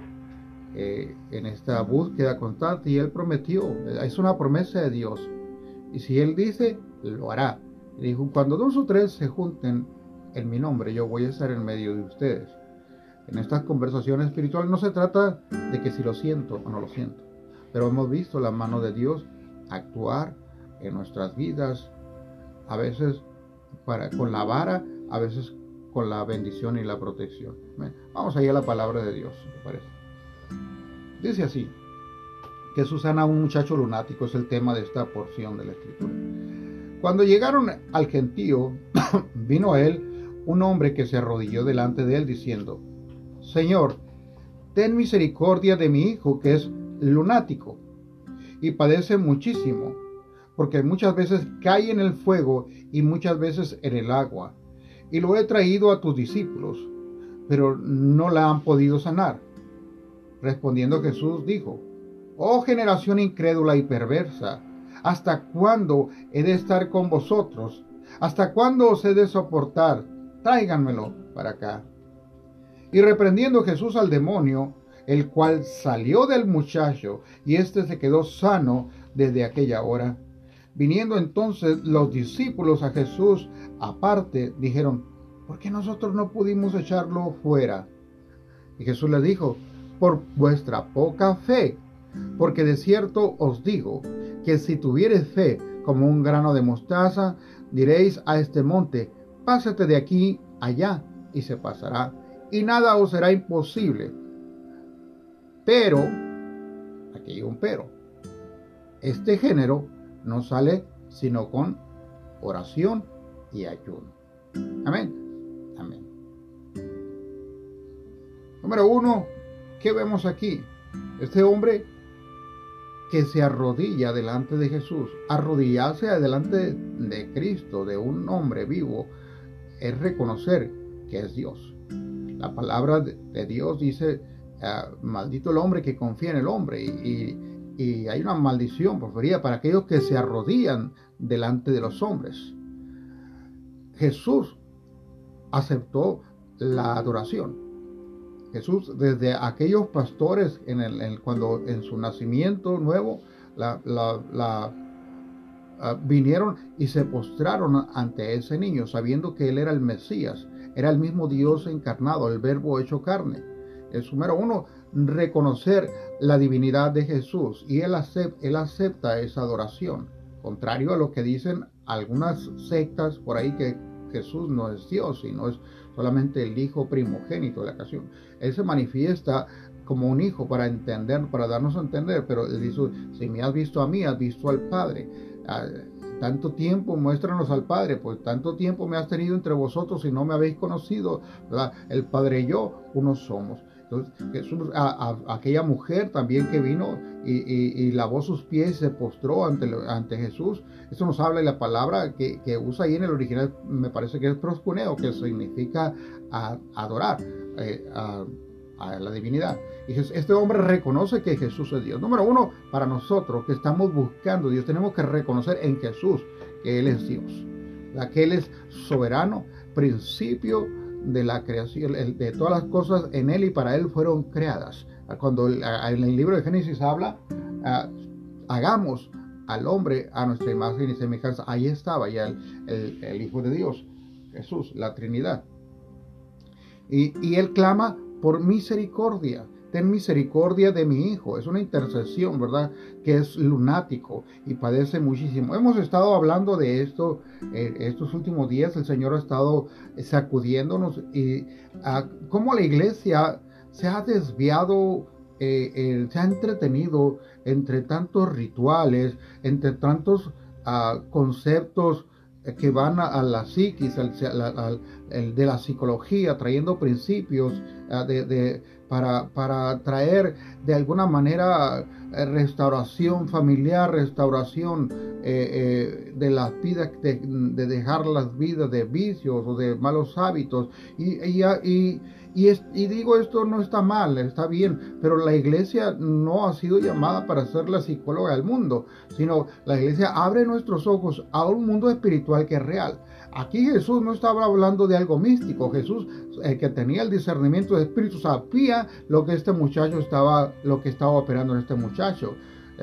eh, en esta búsqueda constante y Él prometió, es una promesa de Dios. Y si Él dice, lo hará. dijo, cuando dos o tres se junten en mi nombre, yo voy a estar en medio de ustedes. En estas conversaciones espirituales no se trata de que si lo siento o no lo siento pero hemos visto la mano de Dios actuar en nuestras vidas, a veces para, con la vara, a veces con la bendición y la protección. Vamos allá a la palabra de Dios, ¿te parece? Dice así, Jesús sana a un muchacho lunático, es el tema de esta porción de la escritura. Cuando llegaron al gentío, vino a él un hombre que se arrodilló delante de él diciendo, Señor, ten misericordia de mi hijo que es lunático y padece muchísimo, porque muchas veces cae en el fuego y muchas veces en el agua. Y lo he traído a tus discípulos, pero no la han podido sanar. Respondiendo Jesús dijo, Oh generación incrédula y perversa, ¿hasta cuándo he de estar con vosotros? ¿Hasta cuándo os he de soportar? Tráiganmelo para acá. Y reprendiendo Jesús al demonio, el cual salió del muchacho, y éste se quedó sano desde aquella hora. Viniendo entonces los discípulos a Jesús aparte, dijeron, ¿por qué nosotros no pudimos echarlo fuera? Y Jesús le dijo, por vuestra poca fe, porque de cierto os digo que si tuviereis fe como un grano de mostaza, diréis a este monte, pásate de aquí allá, y se pasará, y nada os será imposible. Pero, aquí hay un pero, este género no sale sino con oración y ayuno. Amén. Amén. Número uno, ¿qué vemos aquí? Este hombre que se arrodilla delante de Jesús, arrodillarse delante de Cristo, de un hombre vivo, es reconocer que es Dios. La palabra de Dios dice Ah, maldito el hombre que confía en el hombre. Y, hay una maldición, porfería, para aquellos que se arrodillan delante de los hombres. Jesús aceptó la adoración. Jesús, desde aquellos pastores, cuando en su nacimiento nuevo, ah, vinieron y se postraron ante ese niño, sabiendo que él era el Mesías, era el mismo Dios encarnado, el verbo hecho carne. Es número uno, reconocer la divinidad de Jesús y él acepta, él acepta esa adoración, contrario a lo que dicen algunas sectas por ahí que Jesús no es Dios, sino es solamente el hijo primogénito de la ocasión. Él se manifiesta como un hijo para entender, para darnos a entender, pero él dice, si me has visto a mí, has visto al Padre. Ah, tanto tiempo muéstranos al Padre, pues tanto tiempo me has tenido entre vosotros y no me habéis conocido, el Padre y yo, uno somos. Entonces, Jesús, a, aquella mujer también que vino y, lavó sus pies y se postró ante, ante Jesús. Eso nos habla de la palabra que, usa ahí en el original, me parece que es proscuneo, que significa adorar eh, a, la divinidad. Y este hombre reconoce que Jesús es Dios. Número uno, para nosotros que estamos buscando Dios, tenemos que reconocer en Jesús que Él es Dios, que Él es soberano, principio de la creación, de todas las cosas en Él y para Él fueron creadas. Cuando en el libro de Génesis habla, hagamos al hombre a nuestra imagen y semejanza. Ahí estaba ya el, Hijo de Dios, Jesús, la Trinidad. Y, y Él clama por misericordia ten misericordia de mi hijo. Es una intercesión, ¿verdad? Que es lunático y padece muchísimo. Hemos estado hablando de esto eh, estos últimos días. El Señor ha estado sacudiéndonos y ah, cómo la iglesia se ha desviado, eh, se ha entretenido entre tantos rituales, entre tantos ah, conceptos que van a, la psiquis, de la psicología, trayendo principios ah, de para, para traer de alguna manera eh, restauración familiar, restauración eh, eh, de las vidas, de, dejar las vidas de vicios o de malos hábitos. Y, y, y, digo, esto no está mal, está bien, pero la iglesia no ha sido llamada para ser la psicóloga del mundo, sino la iglesia abre nuestros ojos a un mundo espiritual que es real. Aquí Jesús no estaba hablando de algo místico. Jesús, el que tenía el discernimiento de espíritu, sabía lo que este muchacho estaba, lo que estaba operando en este muchacho.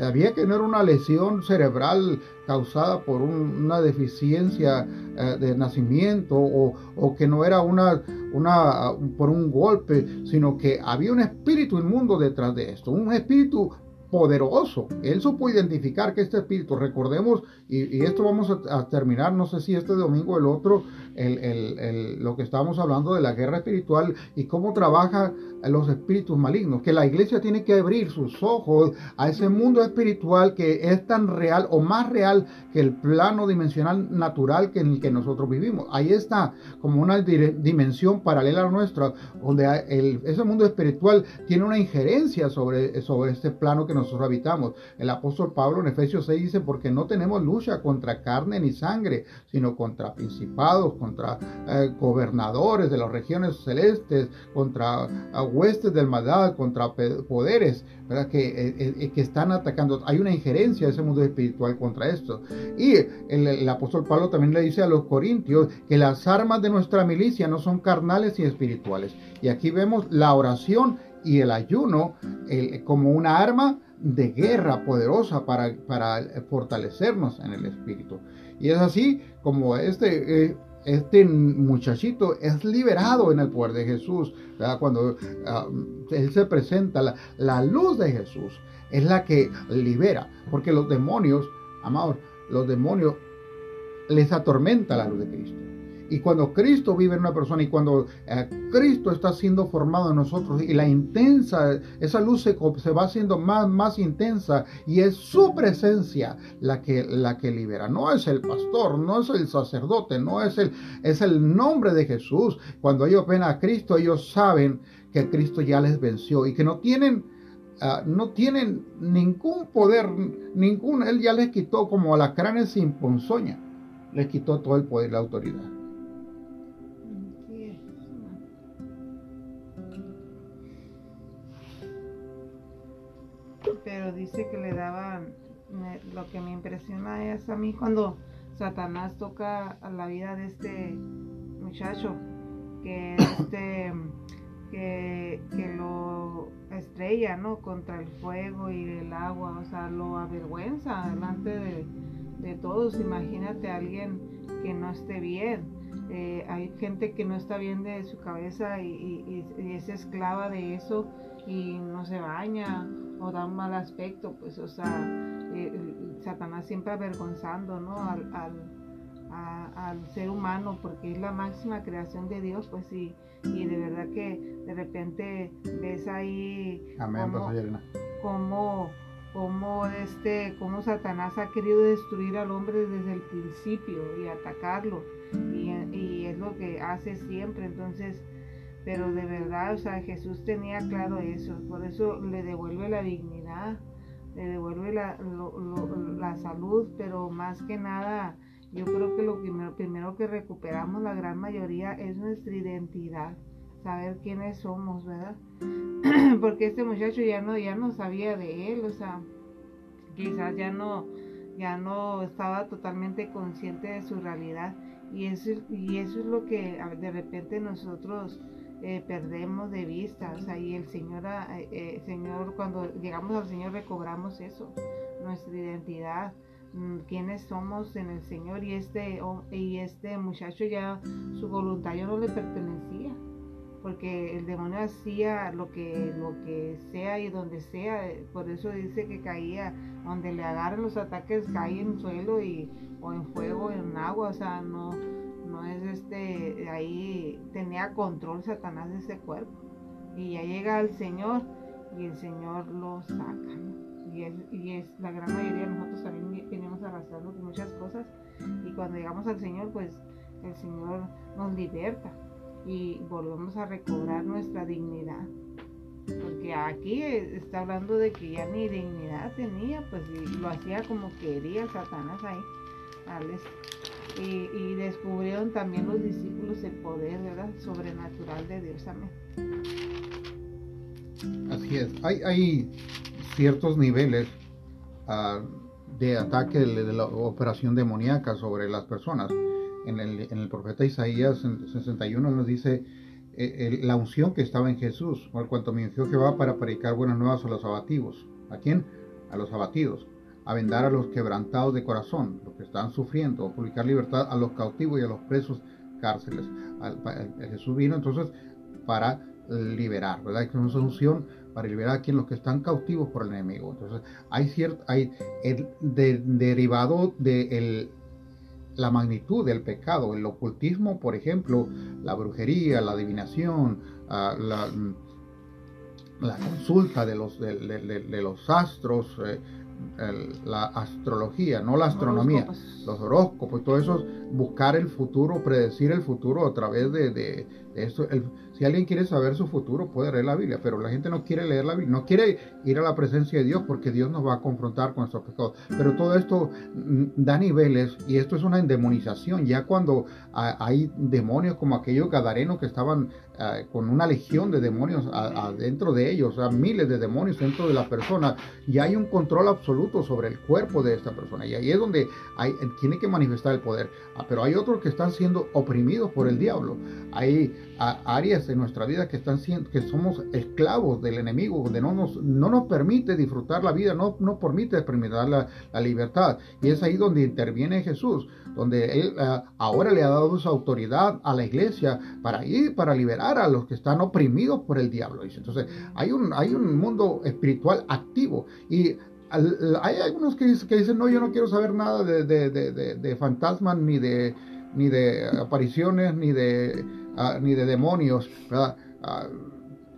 Había que no era una lesión cerebral causada por una deficiencia eh, de nacimiento o, que no era una, una, por un golpe, sino que había un espíritu inmundo detrás de esto, un espíritu poderoso. Él supo identificar que este espíritu, recordemos, y, esto vamos a, terminar, no sé si este domingo o el otro, lo que estábamos hablando de la guerra espiritual y cómo trabaja los espíritus malignos, que la iglesia tiene que abrir sus ojos a ese mundo espiritual que es tan real o más real que el plano dimensional natural que en el que nosotros vivimos. Ahí está como una dimensión paralela a nuestra, donde ese mundo espiritual tiene una injerencia sobre, sobre este plano que nosotros habitamos. El apóstol Pablo en Efesios 6 dice, porque no tenemos lucha contra carne ni sangre, sino contra principados, contra eh, gobernadores de las regiones celestes, contra uh, huestes del maldad, contra poderes ¿verdad? Que, eh, eh, que están atacando. Hay una injerencia de ese mundo espiritual contra esto. Y el, el, apóstol Pablo también le dice a los corintios que las armas de nuestra milicia no son carnales y espirituales. Y aquí vemos la oración y el ayuno como una arma de guerra poderosa para, para fortalecernos en el espíritu. Y es así como este, este muchachito es liberado en el poder de Jesús. Cuando ah, él se presenta, la, la, luz de Jesús es la que libera, porque los demonios, amados, los demonios les atormenta la luz de Cristo. Y cuando Cristo vive en una persona y cuando eh, Cristo está siendo formado en nosotros y la intensa, esa luz se, va haciendo más, más intensa y es su presencia la que, la que libera. No es el pastor, no es el sacerdote, no es el, es el nombre de Jesús. Cuando ellos ven a Cristo, ellos saben que Cristo ya les venció y que no tienen... Uh, no tienen ningún poder, ningún, él ya les quitó como a la cránea sin ponzoña, les quitó todo el poder y la autoridad. Lo que me impresiona es a mí cuando Satanás toca a la vida de este muchacho, que este que, lo estrella, ¿no? Contra el fuego y el agua, o sea, lo avergüenza delante de, de todos. Imagínate a alguien que no esté bien. Eh, hay gente que no está bien de su cabeza y, y es esclava de eso y no se baña o da un mal aspecto, pues, o sea, eh, Satanás siempre avergonzando, ¿no? Al, al, ser humano, porque es la máxima creación de Dios, pues sí, y de verdad que de repente ves ahí Amén, como, este, como Satanás ha querido destruir al hombre desde el principio y atacarlo, y, y es lo que hace siempre, entonces pero de verdad, o sea, Jesús tenía claro eso, por eso le devuelve la dignidad, le devuelve la, la salud, pero más que nada, yo creo que lo primero, primero que recuperamos la gran mayoría es nuestra identidad, saber quiénes somos, ¿verdad? Porque este muchacho ya no, ya no sabía de él, o sea, quizás ya no, ya no estaba totalmente consciente de su realidad. Y eso, y eso es lo que de repente nosotros eh, perdemos de vista. O sea, y el Señor, ah, eh, eh, Señor, cuando llegamos al Señor recobramos eso, nuestra identidad, mm, quiénes somos en el Señor. Y este, y este muchacho ya, su voluntad ya no le pertenecía. Porque el demonio hacía lo que, lo que sea y donde sea. Por eso dice que caía, donde le agarran los ataques, cae en suelo y, o en fuego, en agua. O sea, no, no es este, ahí tenía control Satanás de ese cuerpo. Y ya llega al Señor y el Señor lo saca. Y, es, y es la gran mayoría de nosotros también venimos arrastrando muchas cosas. Y cuando llegamos al Señor, pues el Señor nos liberta y volvemos a recobrar nuestra dignidad. Porque aquí está hablando de que ya ni dignidad tenía, pues lo hacía como quería Satanás ahí. Y, descubrieron también los discípulos el poder ¿verdad? sobrenatural de Dios. Amén. Así es. Hay, hay ciertos niveles uh, de ataque de, la operación demoníaca sobre las personas. En el, en el profeta Isaías 61 nos dice eh, la unción que estaba en Jesús, por cuanto me ungió va para predicar buenas nuevas a los abatidos. ¿A quién? A los abatidos a vendar a los quebrantados de corazón, que están sufriendo, publicar libertad a los cautivos y a los presos cárceles. Jesús vino entonces para liberar, ¿verdad? Es una solución para liberar a quienes los que están cautivos por el enemigo. Entonces, hay cierto, hay el derivado del la magnitud del pecado. El ocultismo, por ejemplo, la brujería, la adivinación, ah, la, la, consulta de los, de, los astros, eh, la astrología, no la astronomía, los horóscopos, todo eso, buscar el futuro, predecir el futuro a través de, de, eso. Si alguien quiere saber su futuro, puede leer la Biblia, pero la gente no quiere leer la Biblia, no quiere ir a la presencia de Dios porque Dios nos va a confrontar con nuestros pecados. Pero todo esto mm, da niveles y esto es una endemonización. Ya cuando hay demonios como aquellos gadarenos que estaban eh, con una legión de demonios adentro de ellos, o sea, miles de demonios dentro de la persona, y hay un control absoluto sobre el cuerpo de esta persona. Y ahí es donde tiene que manifestar el poder. Ah, pero hay otros que están siendo oprimidos por el diablo. Hay áreas en nuestra vida que están siendo, que somos esclavos del enemigo, donde no nos, no nos permite disfrutar la vida, no nos permite experimentar la, libertad. Y es ahí donde interviene Jesús, donde Él eh, ahora le ha dado su autoridad a la iglesia para ir, para liberar a los que están oprimidos por el diablo. Entonces, hay un, hay un mundo espiritual activo y hay algunos que, que, dicen, no, yo no quiero saber nada de, de, de, de fantasmas, ni de, ni de apariciones, ni de Ah, ni de demonios, ¿verdad? Ah,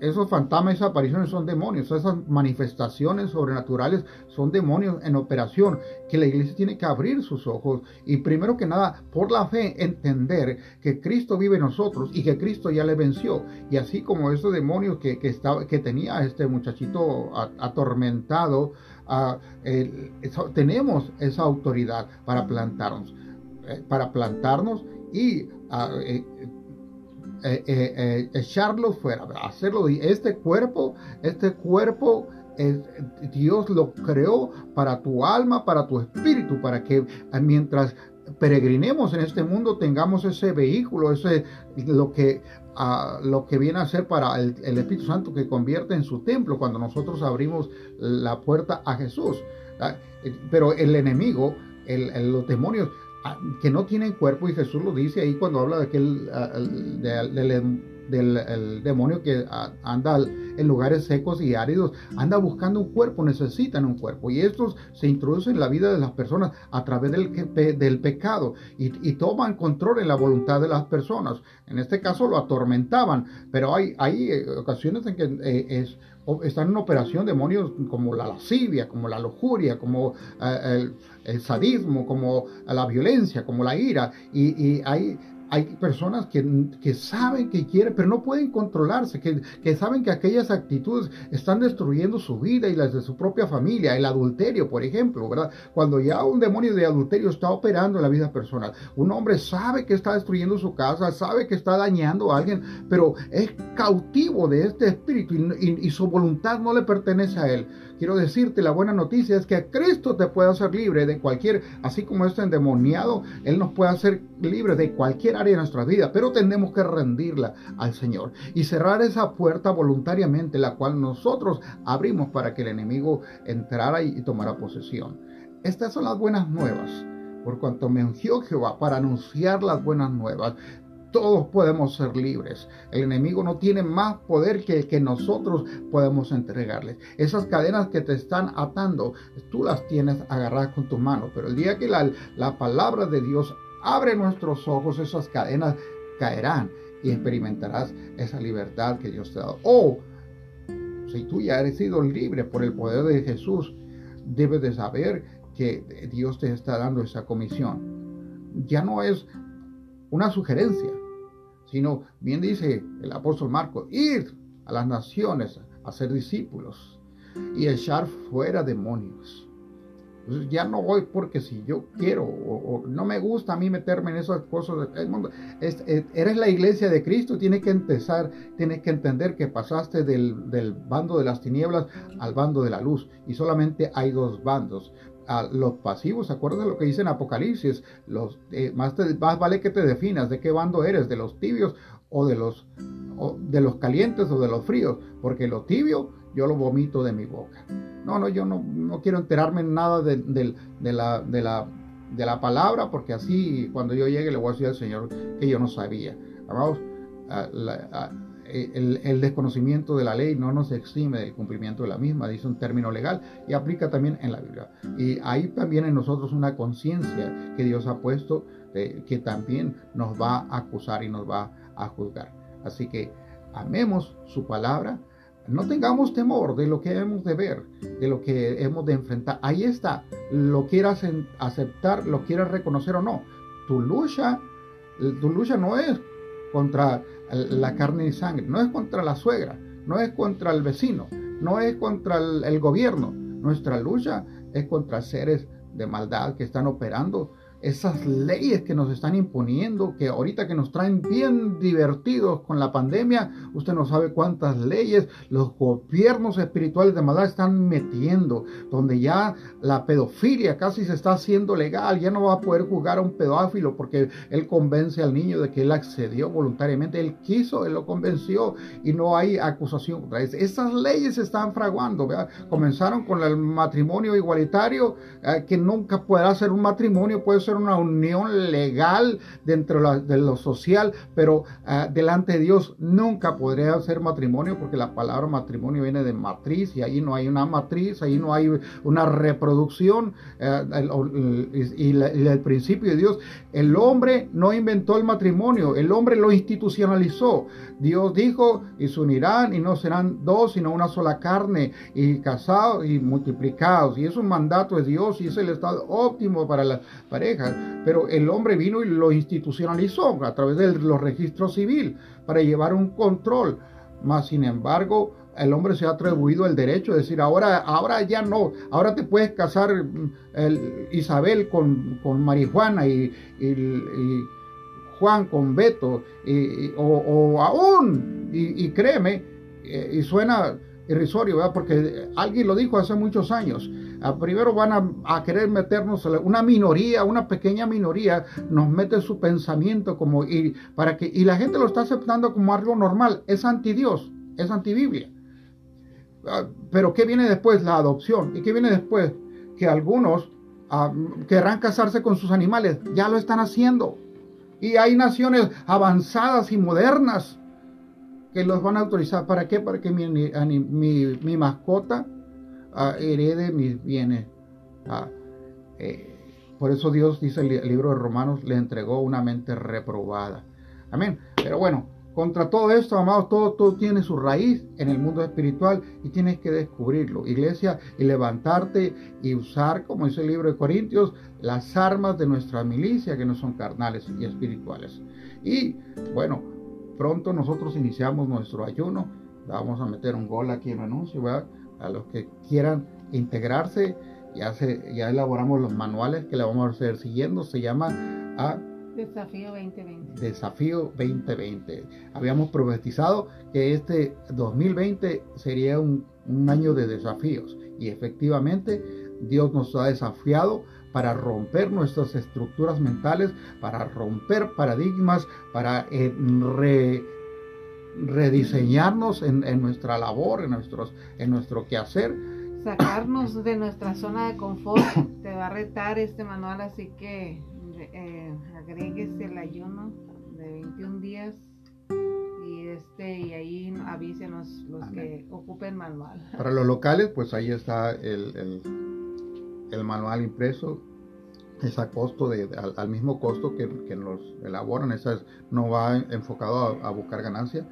esos fantasmas, esas apariciones son demonios, esas manifestaciones sobrenaturales son demonios en operación, que la iglesia tiene que abrir sus ojos y primero que nada, por la fe, entender que Cristo vive en nosotros y que Cristo ya le venció. Y así como esos demonios que, que, estaba, que tenía este muchachito atormentado, ah, tenemos esa autoridad para plantarnos, eh, para plantarnos y eh, eh, eh, echarlo fuera, hacerlo. Este cuerpo, este cuerpo Dios lo creó para tu alma, para tu espíritu, para que mientras peregrinemos en este mundo tengamos ese vehículo, ese lo que ah, lo que viene a ser para el, Espíritu Santo que convierte en su templo cuando nosotros abrimos la puerta a Jesús. Pero el enemigo, los demonios que no tienen cuerpo y Jesús lo dice ahí cuando habla de aquel del, demonio que anda en lugares secos y áridos, anda buscando un cuerpo, necesitan un cuerpo y estos se introducen en la vida de las personas a través del, del pecado y, toman control en la voluntad de las personas. En este caso lo atormentaban, pero hay, hay eh, ocasiones en que eh, es están en operación demonios como la lascivia, como la lujuria, como eh, el, sadismo, como la violencia, como la ira. Y, y hay hay personas que, que, saben que quieren, pero no pueden controlarse, que, que, saben que aquellas actitudes están destruyendo su vida y las de su propia familia. El adulterio, por ejemplo, ¿verdad? Cuando ya un demonio de adulterio está operando en la vida personal, un hombre sabe que está destruyendo su casa, sabe que está dañando a alguien, pero es cautivo de este espíritu y, y su voluntad no le pertenece a él. Quiero decirte, la buena noticia es que Cristo te puede hacer libre de cualquier, así como este endemoniado, Él nos puede hacer libre de cualquier área de nuestra vida, pero tenemos que rendirla al Señor y cerrar esa puerta voluntariamente, la cual nosotros abrimos para que el enemigo entrara y tomara posesión. Estas son las buenas nuevas por cuanto me ungió Jehová para anunciar las buenas nuevas todos podemos ser libres. El enemigo no tiene más poder que el que nosotros podemos entregarles. Esas cadenas que te están atando, tú las tienes agarradas con tus manos. Pero el día que la, la palabra de Dios abre nuestros ojos, esas cadenas caerán y experimentarás esa libertad que Dios te ha dado. O si tú ya eres sido libre por el poder de Jesús, debes de saber que Dios te está dando esa comisión. Ya no es una sugerencia, sino bien dice el apóstol Marcos, ir a las naciones a ser discípulos y echar fuera demonios. Entonces ya no voy porque si yo quiero o, no me gusta a mí meterme en esas cosas del mundo. eres la iglesia de Cristo, tienes que empezar, tienes que entender que pasaste del, del, bando de las tinieblas al bando de la luz y solamente hay dos bandos a los pasivos, acuérdate lo que dice en Apocalipsis, los, eh, más, más, vale que te definas de qué bando eres, de los tibios o de los, de los calientes o de los fríos, porque lo tibio yo lo vomito de mi boca. No, no, yo no, no quiero enterarme en nada de, la, de, la, de la palabra, porque así cuando yo llegue le voy a decir al Señor que yo no sabía. Vamos, el, desconocimiento de la ley no nos exime del cumplimiento de la misma, dice un término legal y aplica también en la Biblia. Y hay también en nosotros una conciencia que Dios ha puesto que también nos va a acusar y nos va a juzgar. Así que amemos su palabra, no tengamos temor de lo que hemos de ver, de lo que hemos de enfrentar. Ahí está, lo quieras aceptar, lo quieras reconocer o no. Tu lucha, tu lucha no es contra la carne y sangre, no es contra la suegra, no es contra el vecino, no es contra el gobierno. Nuestra lucha es contra seres de maldad que están operando esas leyes que nos están imponiendo, que ahorita que nos traen bien divertidos con la pandemia, usted no sabe cuántas leyes los gobiernos espirituales de maldad están metiendo, donde ya la pedofilia casi se está haciendo legal, ya no va a poder jugar a un pedófilo porque él convence al niño de que él accedió voluntariamente, él quiso, él lo convenció y no hay acusación Esas leyes se están fraguando, comenzaron con el matrimonio igualitario, eh, que nunca podrá ser un matrimonio, puede ser una unión legal dentro de lo social, pero ah, delante de Dios nunca podría ser matrimonio porque la palabra matrimonio viene de matriz y ahí no hay una matriz, ahí no hay una reproducción eh, y, el principio de Dios. El hombre no inventó el matrimonio, el hombre lo institucionalizó. Dios dijo y se unirán y no serán dos, sino una sola carne y casados y multiplicados. Y es un mandato de Dios y es el estado óptimo para las parejas pero el hombre vino y lo institucionalizó a través de los registros civil para llevar un control. Más sin embargo, el hombre se ha atribuido el derecho de decir, ahora, ahora ya no, ahora te puedes casar mm, el Isabel con, marihuana y, Juan con Beto, o, aún, y, créeme, eh, y suena irrisorio, ¿verdad? porque alguien lo dijo hace muchos años, primero van a, querer meternos, una minoría, una pequeña minoría, nos mete su pensamiento como, y, para que, y la gente lo está aceptando como algo normal, es anti Dios, es anti Biblia. Ah, pero ¿qué viene después? La adopción. ¿Y qué viene después? Que algunos ah, querrán casarse con sus animales, ya lo están haciendo. Y hay naciones avanzadas y modernas que los van a autorizar. ¿Para qué? Para que mi mascota herede mis bienes. Eh, por eso Dios dice el libro de Romanos, le entregó una mente reprobada. Amén. Pero bueno, contra todo esto, amados, todo, todo tiene su raíz en el mundo espiritual y tienes que descubrirlo, iglesia, y levantarte y usar, como dice el libro de Corintios, las armas de nuestra milicia que no son carnales y espirituales. Y bueno, pronto nosotros iniciamos nuestro ayuno. Vamos a meter un gol aquí en el anuncio. A los que quieran integrarse. Ya, se, ya elaboramos los manuales que le vamos a hacer siguiendo. Se llama a Desafío 2020. Desafío 2020. Habíamos profetizado que este 2020 sería un, un año de desafíos y efectivamente Dios nos ha desafiado para romper nuestras estructuras mentales, para romper paradigmas, para eh, re, rediseñarnos en, nuestra labor, en, nuestros, en nuestro quehacer. Sacarnos de nuestra zona de confort. Te va a retar este manual, así que eh, agregues el ayuno de 21 días y este y ahí avísenos los que ocupen manual. Para los locales, pues ahí está el, el, manual impreso es a costo de, al, mismo costo que, que nos elaboran, esa no va enfocado a, a buscar ganancia,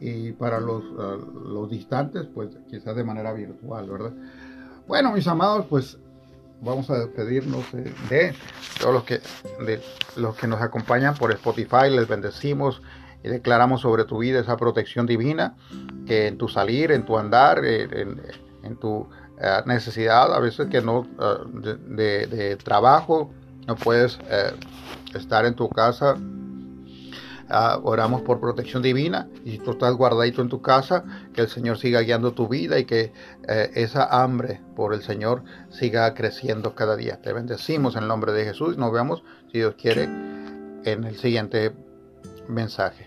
y para los, ah, los distantes, pues quizás de manera virtual, ¿verdad? Bueno, mis amados, pues vamos a despedirnos de, todos los que, de los que nos acompañan por Spotify, les bendecimos y declaramos sobre tu vida esa protección divina, que en tu salir, en tu andar, en, tu ah, necesidad, a veces que no, ah, de, de, trabajo, no puedes eh, estar en tu casa Ah, oramos por protección divina y tú estás guardadito en tu casa, que el Señor siga guiando tu vida y que eh, esa hambre por el Señor siga creciendo cada día. Te bendecimos en el nombre de Jesús nos vemos, si Dios quiere, en el siguiente mensaje.